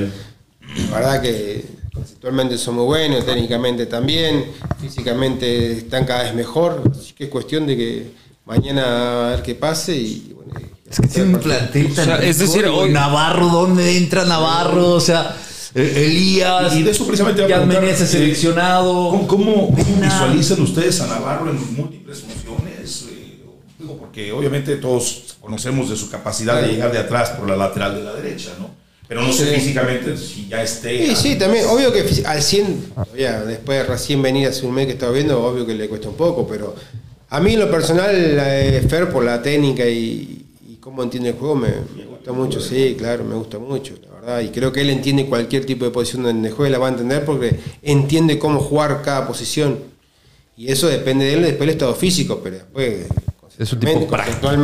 La verdad que conceptualmente son muy buenos, técnicamente también, físicamente están cada vez mejor, así que es cuestión de que mañana a ver qué pase y bueno. Es que tiene un plantel tan O sea, es decir, hoy- Navarro, ¿dónde entra Navarro? O sea, eh, Elías, Y de eso precisamente a Meneses eh, seleccionado. ¿Cómo, cómo- visualizan ustedes a Navarro en múltiples funciones? Eh, digo, porque obviamente todos conocemos de su capacidad de llegar de atrás por la lateral de la derecha, ¿no? Pero no sé Sí. físicamente si ya esté. Sí, sí, también, obvio que al 100, todavía, después de recién venir hace un mes que estaba viendo, obvio que le cuesta un poco, pero a mí en lo personal, eh, Fer por la técnica y, y cómo entiende el juego me, me gusta mucho, sí, claro, me gusta mucho, la verdad, y creo que él entiende cualquier tipo de posición donde juegue, la va a entender porque entiende cómo jugar cada posición, y eso depende de él, después el estado físico, pero después, Es un tipo práctico, ¿no?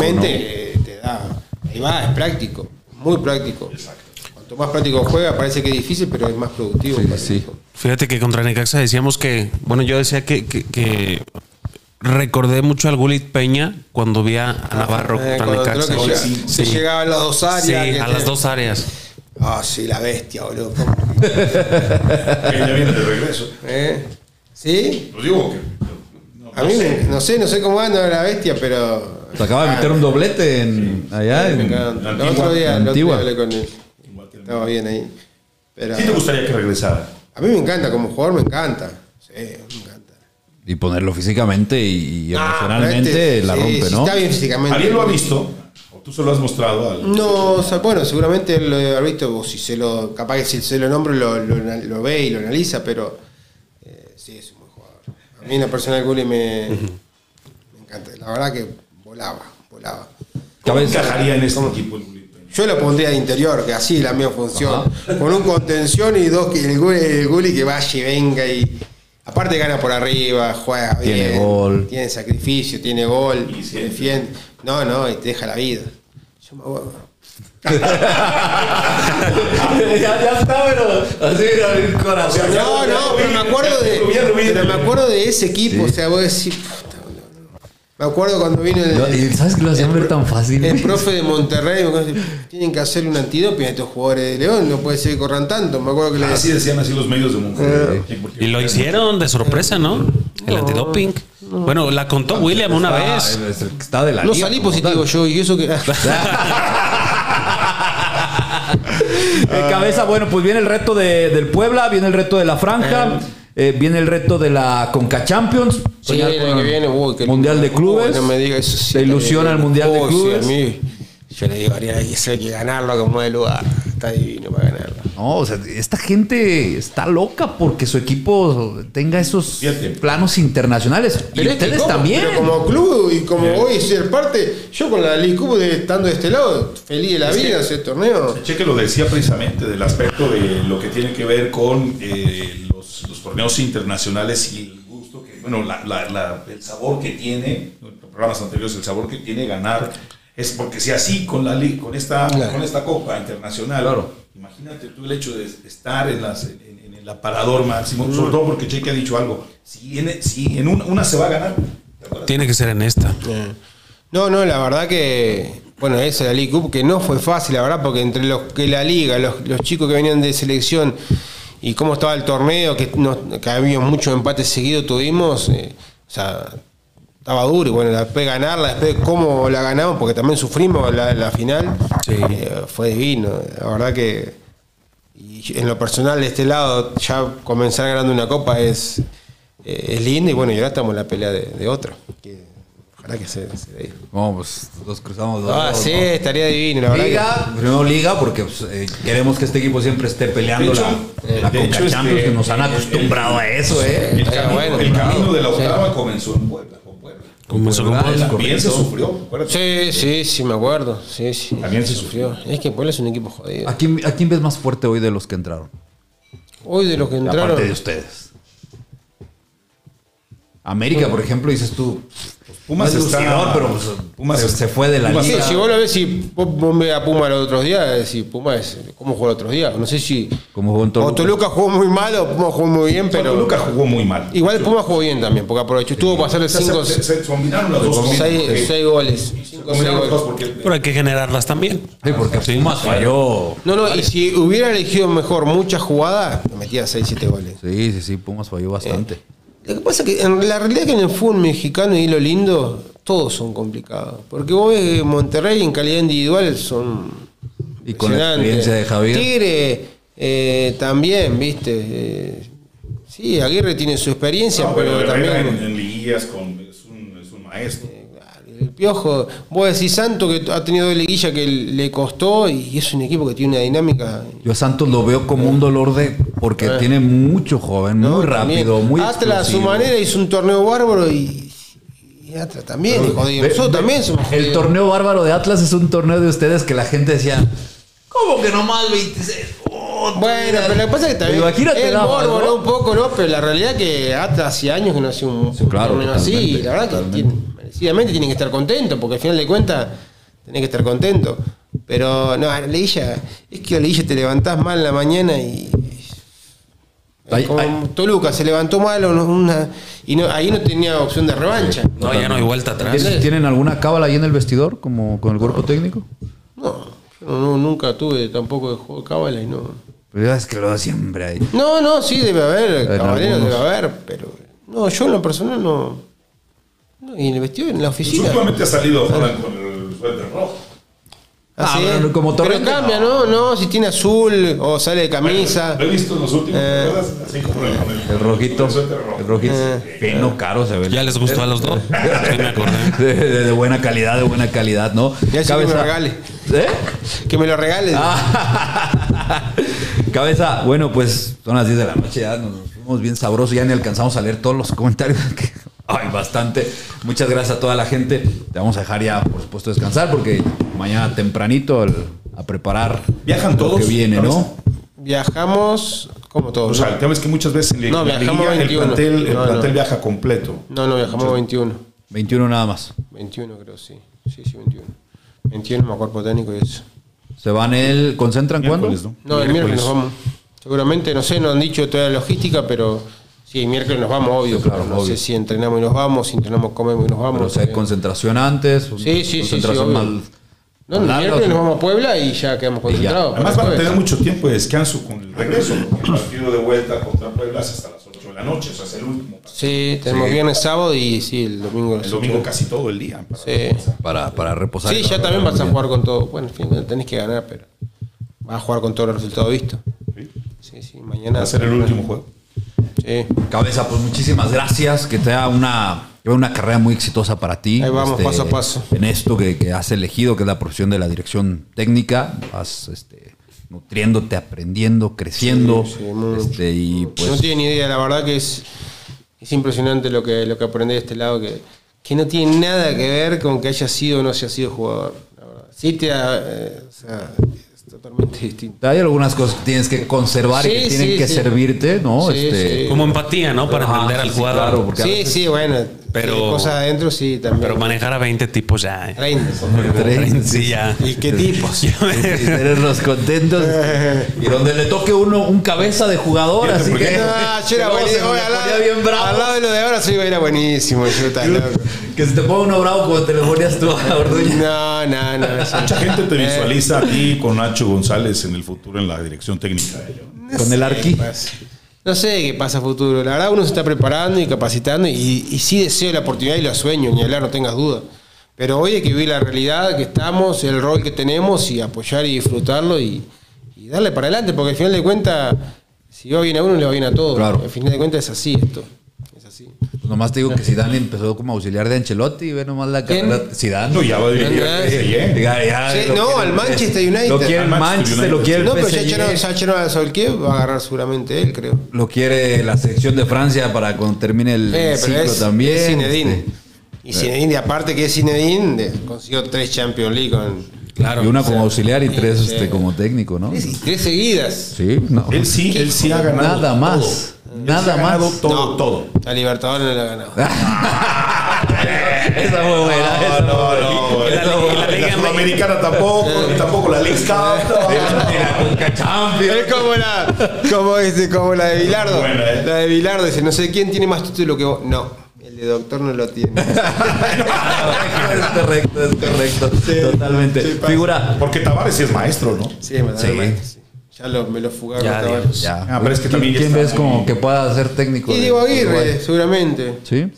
Ahí va, es práctico, muy práctico. Cuanto más práctico juega, parece que es difícil, pero es más productivo. Sí. Fíjate que contra Necaxa decíamos que, bueno, yo decía que, que- que recordé mucho al Gulit Peña cuando vi a Navarro Eh, contra Necaxa. llega- sí, se llegaba a las dos áreas. Sí, a las dos áreas. Ah, sí, la bestia, boludo. Ya viene de regreso. ¿Eh? ¿Sí? Pues digo que. no- A no mí, sé. no sé, no sé cómo anda la bestia, pero. Se acaba de meter un doblete en, allá. Me en- El antigua- otro día, el otro día antigua. con él. Estaba bien ahí. Pero, ¿Sí te gustaría que regresara? A mí me encanta, como jugador me encanta. Sí, me encanta. Y ponerlo físicamente y, Ah, emocionalmente este- la sí, rompe, sí, ¿no? Está bien físicamente. ¿Alguien lo ha visto? ¿O tú se lo has mostrado? Al... No, o sea, bueno, seguramente él lo debe haber visto, o si se lo, capaz que si se lo nombro lo, lo, lo ve y lo analiza, pero eh, sí, es un buen jugador. A mí en la persona del Gulli me, me encanta. La verdad que volaba, volaba. ¿Cómo encajaría en este equipo el? Yo lo pondría de interior, que así es la misma función. Con un contención y dos que el Gulli, el Gulli que vaya y venga y. Aparte gana por arriba, juega bien. Tiene gol. Tiene sacrificio, tiene gol, Y se defiende. No, no, y te deja la vida. Yo me acuerdo. ya, ya está, pero así el corazón. No, no, pero me acuerdo de, pero me acuerdo de ese equipo, o sea, vos decís, puta, no, no. Me acuerdo cuando vino el, No, ¿Sabes que lo hacían ver tan fácil? el profe de Monterrey, me acuerdo, tienen que hacer un antidoping a estos jugadores de León, no puede ser que corran tanto, me acuerdo que le Así decían así los medios de Monterrey. Y lo hicieron de sorpresa, ¿no? El antidoping. Bueno, la contó William una Ah, vez. está de la no salí positivo tal. yo y eso que Eh, cabeza, bueno, pues viene el reto de- del Puebla, viene el reto de la Franja, eh, viene el reto de la Conca Champions. Sí, el con año que viene, uy, qué Mundial de. Clubes. Uy, no me eso, sí, ¿Te ilusiona el Mundial de Uy, sí, Clubes? a mí, yo le digo, Ariel, eso hay que ganarlo como de lugar. Está divino para ganarlo. No, o sea, esta gente está loca porque su equipo tenga esos Fíjate. planos internacionales. y Pero es que ustedes como- también. Pero como club y como hoy ser parte, yo con la League Cup de, estando de este lado, feliz de la Es vida que- ese torneo. Cheque lo decía precisamente del aspecto de lo que tiene que ver con eh, torneos internacionales y el gusto que, bueno, la- la- la- el sabor que tiene, en programas anteriores, el sabor que tiene ganar, es porque si así con la con esta, Claro. con esta copa internacional, Claro. imagínate tú el hecho de estar en, las, en, en el aparador máximo, sobre todo porque Cheque ha dicho algo, si en, si en una, una se va a ganar. Tiene que ser en esta. Eh, No, no, la verdad que, bueno, esa la League Cup, que no fue fácil, la verdad, porque entre los que la liga, los, los chicos que venían de selección y cómo estaba el torneo, que, no, que había muchos empates seguidos tuvimos, eh, o sea, estaba duro. Y bueno, después ganarla, después cómo la ganamos, porque también sufrimos la, la final, eh, fue divino, la verdad que y en lo personal de este lado ya comenzar ganando una copa es, eh, es lindo y bueno, y ahora estamos en la pelea de, de. Que, ojalá que se, se dé. No, pues los cruzamos dos. Ah, dos, sí, ¿no? estaría divino, la verdad. Liga, primero Liga, porque pues, eh, queremos que este equipo siempre esté peleando De hecho, la, la de Conca hecho, Champions, este, que nos han el- acostumbrado a eso, ¿eh? El, camino, bueno, el claro. camino de la Sí. octava comenzó en Puebla, con Puebla. Comenzó con Puebla. También se sufrió, acuérdate. Sí, sí, sí, me acuerdo. Sí, sí. También se sufrió. Es que Puebla es un equipo jodido. ¿A quién, ¿A quién ves más fuerte hoy de los que entraron? Hoy de los que entraron. Aparte de ustedes. América, por ejemplo, dices tú. Pumas no es está- lucidor, pero pues, Pumas se, fue de la Pumas Sí, liga. si vos lo ves, si vos, vos ves a Puma los otros días, decís, Puma es. ¿Cómo jugó los otros días? No sé si. Como jugó en Toluca. O Toluca jugó muy mal o Puma jugó muy bien, Pero. Toluca jugó muy mal. Igual Puma jugó bien también, porque aprovechó. Estuvo para hacerle O sea, cinco, se, se- se combinaron las dos goles. se Cinco, seis goles. porque Pero hay que generarlas también. Sí, porque Pumas falló. No, no, y si hubiera elegido mejor muchas jugadas, me metía 6, 7 goles. Sí, sí, sí, Pumas falló bastante. Lo que pasa es que en la realidad que en el fútbol mexicano y lo lindo, todos son complicados. Porque vos ves que Monterrey en calidad individual son. Y con la impresionantes. experiencia de Javier. Tigre eh, también, viste. Eh, sí, Aguirre tiene su experiencia, No, pero, pero también. En, en liguillas con, es, un, es un maestro. El Piojo, vos decís Santo que ha tenido dos liguillas que le costó y es un equipo que tiene una dinámica. Yo a Santos lo veo como un dolor de. Porque Eh. tiene mucho joven, ¿no? muy También. rápido, muy Atlas a su manera hizo un torneo bárbaro y, y Atlas también, jodido. Ve- Nosotros ve- también somos El jodidos. torneo bárbaro de Atlas es un torneo de ustedes que la gente decía. ¿Cómo que nomás 26? Oh, Bueno, pero lo que pasa es que también el morbo, ¿no? Un poco, ¿no? Pero la realidad es que Atlas hace años que no hace un Sí, claro, torneo así. Y la verdad que tiene- tienen que estar contentos, porque al final de cuentas tenés que estar contento. Pero no, la liguilla, es que la liguilla te levantás mal en la mañana y. Ay, como ay. Toluca se levantó mal o no- una, y no, ahí no tenía opción de revancha. No, ya no hay vuelta atrás. ¿Tienen, tienen alguna cábala ahí en el vestidor, como con el cuerpo técnico? No, yo no- nunca tuve tampoco de juego de cábala y no. Pero ya es que lo siempre hay. No, no, sí, debe haber, En caballero algunos. debe haber, pero. No, yo en lo personal no. No y en el vestido, en la oficina. últimamente ha salido Holland con el suéter rojo. ¿Ah, Ah, sí? bueno, como Pero cambia, no. ¿no? No, si tiene azul o sale de camisa. Lo he visto en los últimos Eh. así como el, El rojito. el suéter rojo. El rojito. Eh. Fino, caro se ve. Ya les gustó a los dos. Sí, me acordé. De, de- de buena calidad, de buena calidad, ¿no? Ya sí que me lo regale. ¿Eh? Que me lo regales. Ah. Cabeza, bueno, pues son las 10 de la noche, ya nos fuimos bien sabrosos, ya ni alcanzamos a leer todos los comentarios. que- Ay, bastante. Muchas gracias a toda la gente. Te vamos a dejar ya, por supuesto, descansar porque mañana tempranito al- a preparar ¿Viajan lo todos? que viene, ¿no? Viajamos como todos. O sea, el tema es que muchas veces en No, la viajamos liguilla el 21. plantel, el No, plantel no. viaja completo. No, no, viajamos 21. 21 nada más. 21 creo, sí. Sí, sí, 21. 21 más cuerpo técnico y eso. ¿Se van el concentran cuándo? No, el miércoles nos vamos. Seguramente, no sé, no han dicho toda la logística, pero sí, el miércoles nos vamos, obvio. Sí, claro, pero no obvio. sé si entrenamos y nos vamos, si entrenamos, comemos y nos vamos. Pero hay porque- concentración antes. Sí, sí, sí, concentración sí, más- obvio. No, el miércoles o nos vamos a Puebla y ya quedamos concentrados. Además para van a el tener mucho tiempo de descanso con el regreso, porque el partido de vuelta contra Puebla es hasta las 8 de la noche, o sea, es el último. partido. Sí, tenemos viernes, sábado y sí, el domingo. El domingo casi todo el día. para- Sí. Para, para reposar. Sí, ya también vas a jugar con todo. Bueno, en fin, tenés que ganar, pero vas a jugar con todos los resultados vistos. Sí. Sí, sí, mañana. Va a ser el último juego. Sí. Cabeza, pues muchísimas gracias. Que te haga una, una carrera muy exitosa para ti. Ahí vamos, paso a paso. En esto que, que has elegido, que es la profesión de la dirección técnica. Vas este, nutriéndote, aprendiendo, creciendo. Sí, sí, mucho. este, y pues. no tiene ni idea, la verdad que es, es impresionante lo que, lo que aprendí de este lado, que, que no tiene nada que ver con que haya sido o no haya sido jugador. La verdad. Sí, te, eh, o sea, es totalmente. Hay algunas cosas que tienes que conservar y que tienen sí, que sí. servirte, ¿no? Sí, este, sí. Como empatía, ¿no? Para entender al sí, sí, jugador. claro, porque a Sí, veces- sí, bueno. Pero- sí, cosas adentro sí también. Pero manejar a 20 tipos ya. eh. 30. Sí, ya. ¿Y qué tipos? y tenerlos contentos. y donde le toque uno un cabeza de jugador, así porque- que. No, yo era que luego se buenísimo. al, lado, ponía bien bravo. al lado de lo de ahora sí era buenísimo. Yo loco. Que se te ponga uno bravo como te lo ponías tú a Orduña. No, no, no. sí. Mucha gente te Eh. visualiza aquí con Nacho González en el futuro en la dirección técnica. Con el Arqui. No sé qué pasa a futuro. La verdad, uno se está preparando y capacitando y, y sí deseo la oportunidad y la sueño, ni hablar, no tengas duda. Pero hoy hay que vivir la realidad que estamos, el rol que tenemos y apoyar y disfrutarlo y, y darle para adelante, porque al final de cuentas, si va bien a uno, le va bien a todo. Claro. Al final de cuentas es así esto. Pues nomás te digo que Zidane empezó como auxiliar de Ancelotti y ve nomás la carrera. Zidane. No, ya va a dirigir al PSG. Ya, ya, Sí, lo no, quiere al Manchester United. Lo quiere el Al Manchester lo quiere el No, pero PSG. ya echaron a Solskjaer, va a agarrar seguramente él, creo. Lo quiere la selección de Francia para cuando termine el Eh, ciclo es, también. es Zinedine. este. Y Zinedine, y aparte que es Zinedine, consiguió tres Champions League con Claro. y una como auxiliar y tres sí. este, como técnico, ¿no? tres, y tres seguidas. Sí, no. Él sí, él sí ha ganado. Nada todo. más. Nada ganado más. todo, No. todo. A Libertadores no le ha ganado. esa fue buena. esa No, no, y la, la Sudamericana tampoco, tampoco la League Cup. Es como la, como, este, como la de Bilardo. Buena, eh. La de Bilardo dice, no sé quién tiene más título que vos. No, el de doctor no lo tiene. es correcto, es correcto. Totalmente. sí. Figura. Porque Tavares sí es maestro, ¿no? Sí, me da Sí. maestro, sí. Ya lo, me lo fugaron. Ya. Ya. Ah, pero es que ¿Quién- también ¿Quién ves como que pueda ser técnico? Y Diego Aguirre, Uruguay? seguramente. ¿Sí?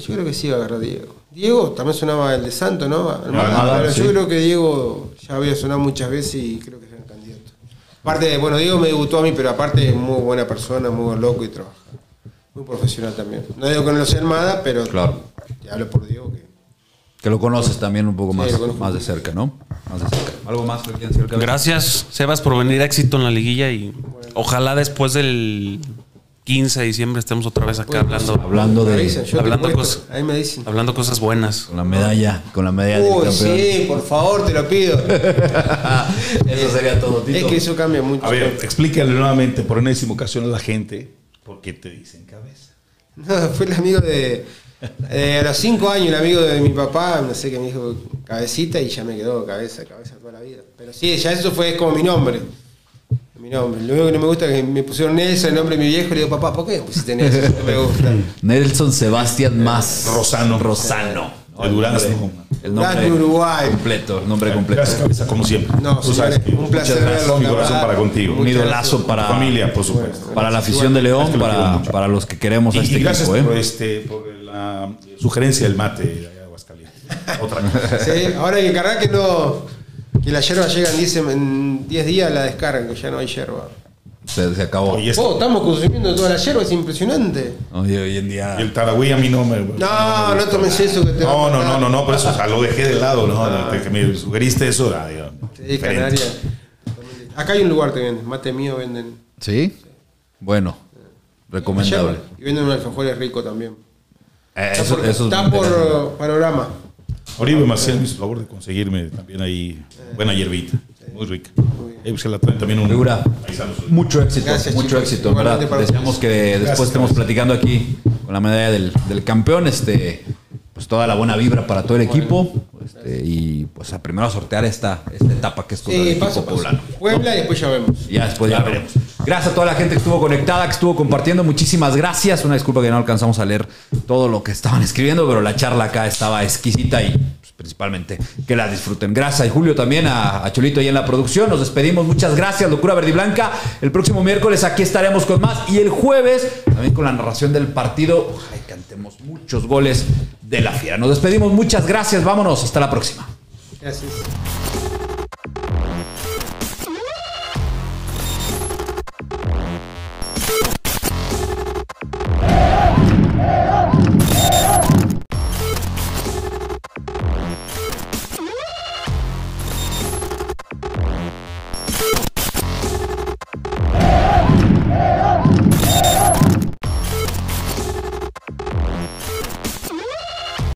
yo creo que sí va a agarrar Diego. Diego también sonaba el de Santo, ¿no? Almada, pero sí. yo creo que Diego ya había sonado muchas veces y creo que es el candidato. Aparte, bueno, Diego me debutó a mí, pero aparte es muy buena persona, muy loco y trabaja. Muy profesional también. No digo que no lo sea Almada, pero Claro. te hablo por Diego que. Lo conoces también un poco más, más de cerca, ¿no? Más de cerca. ¿Algo más que quieran decir, Cabeza? Gracias, Sebas, por venir éxito en la liguilla y ojalá después del 15 de diciembre estemos otra vez acá hablando, Hablando Me de dicen, hablando cosas- Ahí me dicen. hablando cosas buenas. con la medalla, con la medalla del Uy, campeón. sí, por favor, te lo pido. Eso sería todo, Tito. es que eso cambia mucho. A ver, explícale nuevamente por enésima ocasión a la gente por qué te dicen cabeza. No, fue el amigo de. Eh, a los cinco años, el amigo de mi papá, no sé qué me dijo cabecita y ya me quedó cabeza, cabeza toda la vida. Pero sí, ya eso fue como mi nombre. Mi nombre. Lo único que no me gusta es que me pusieron Nelson, el nombre de mi viejo, y le digo, papá, ¿por qué me pusiste Nelson? No me gusta. Nelson Sebastián Más Rosano. Rosano. De Durazno. El nombre Durazno, Uruguay. completo, el nombre completo. Gracias, cabeza, como siempre. No, Tú sabes un placer verlo, Mi corazón para contigo. Un idolazo para, Tu familia, por supuesto. para la afición de León, Es para, para los que queremos a este y gracias equipo. por, ¿eh? este, por la sugerencia del mate de Aguascalientes. Otra cosa. Sí, ahora hay que cargar que no. Que la yerba llega en 10, en 10 días, la descargan, que ya no hay yerba. Se, se acabó. Oye, Oh, estamos consumiendo toda la yerba, es impresionante. Oye, hoy en día. Y el Taragüí a mí no me. No, no tomes eso que te va No, a no, matar. no, no, no, por eso, o sea, lo dejé de lado, ¿no? De que me sugeriste eso, ah, digo, Sí, diferente. Canarias. Acá hay un lugar que venden, mate mío venden. ¿Sí? Bueno, recomendable. Y venden un alfajores rico también. Eh, Está eso, por, eso es está muy por uh, panorama. Oribe Marcel me hizo el favor de conseguirme también ahí buena hierbita, muy rica. Ahí se la traen también un Figura. Mucho éxito, Gracias, mucho chicos. éxito, ¿verdad? Deseamos que después Gracias, estemos gracias. platicando aquí con la medalla del, del campeón. Este, pues toda la buena vibra para todo el equipo. Este, y pues a primero a sortear esta, esta etapa que es el Sí, equipo paso, paso. poblano. Puebla y después ya vemos. Ya después ya veremos. Gracias a toda la gente que estuvo conectada, que estuvo compartiendo. Muchísimas gracias. Una disculpa que no alcanzamos a leer todo lo que estaban escribiendo, pero la charla acá estaba exquisita y principalmente que la disfruten. Gracias y Julio también a, Cholito ahí en la producción. Nos despedimos. Muchas gracias, Locura Verde y Blanca. El próximo miércoles aquí estaremos con más y el jueves también con la narración del partido. Ojalá cantemos muchos goles de la fiera. Nos despedimos. Muchas gracias. Vámonos. Hasta la próxima. Gracias.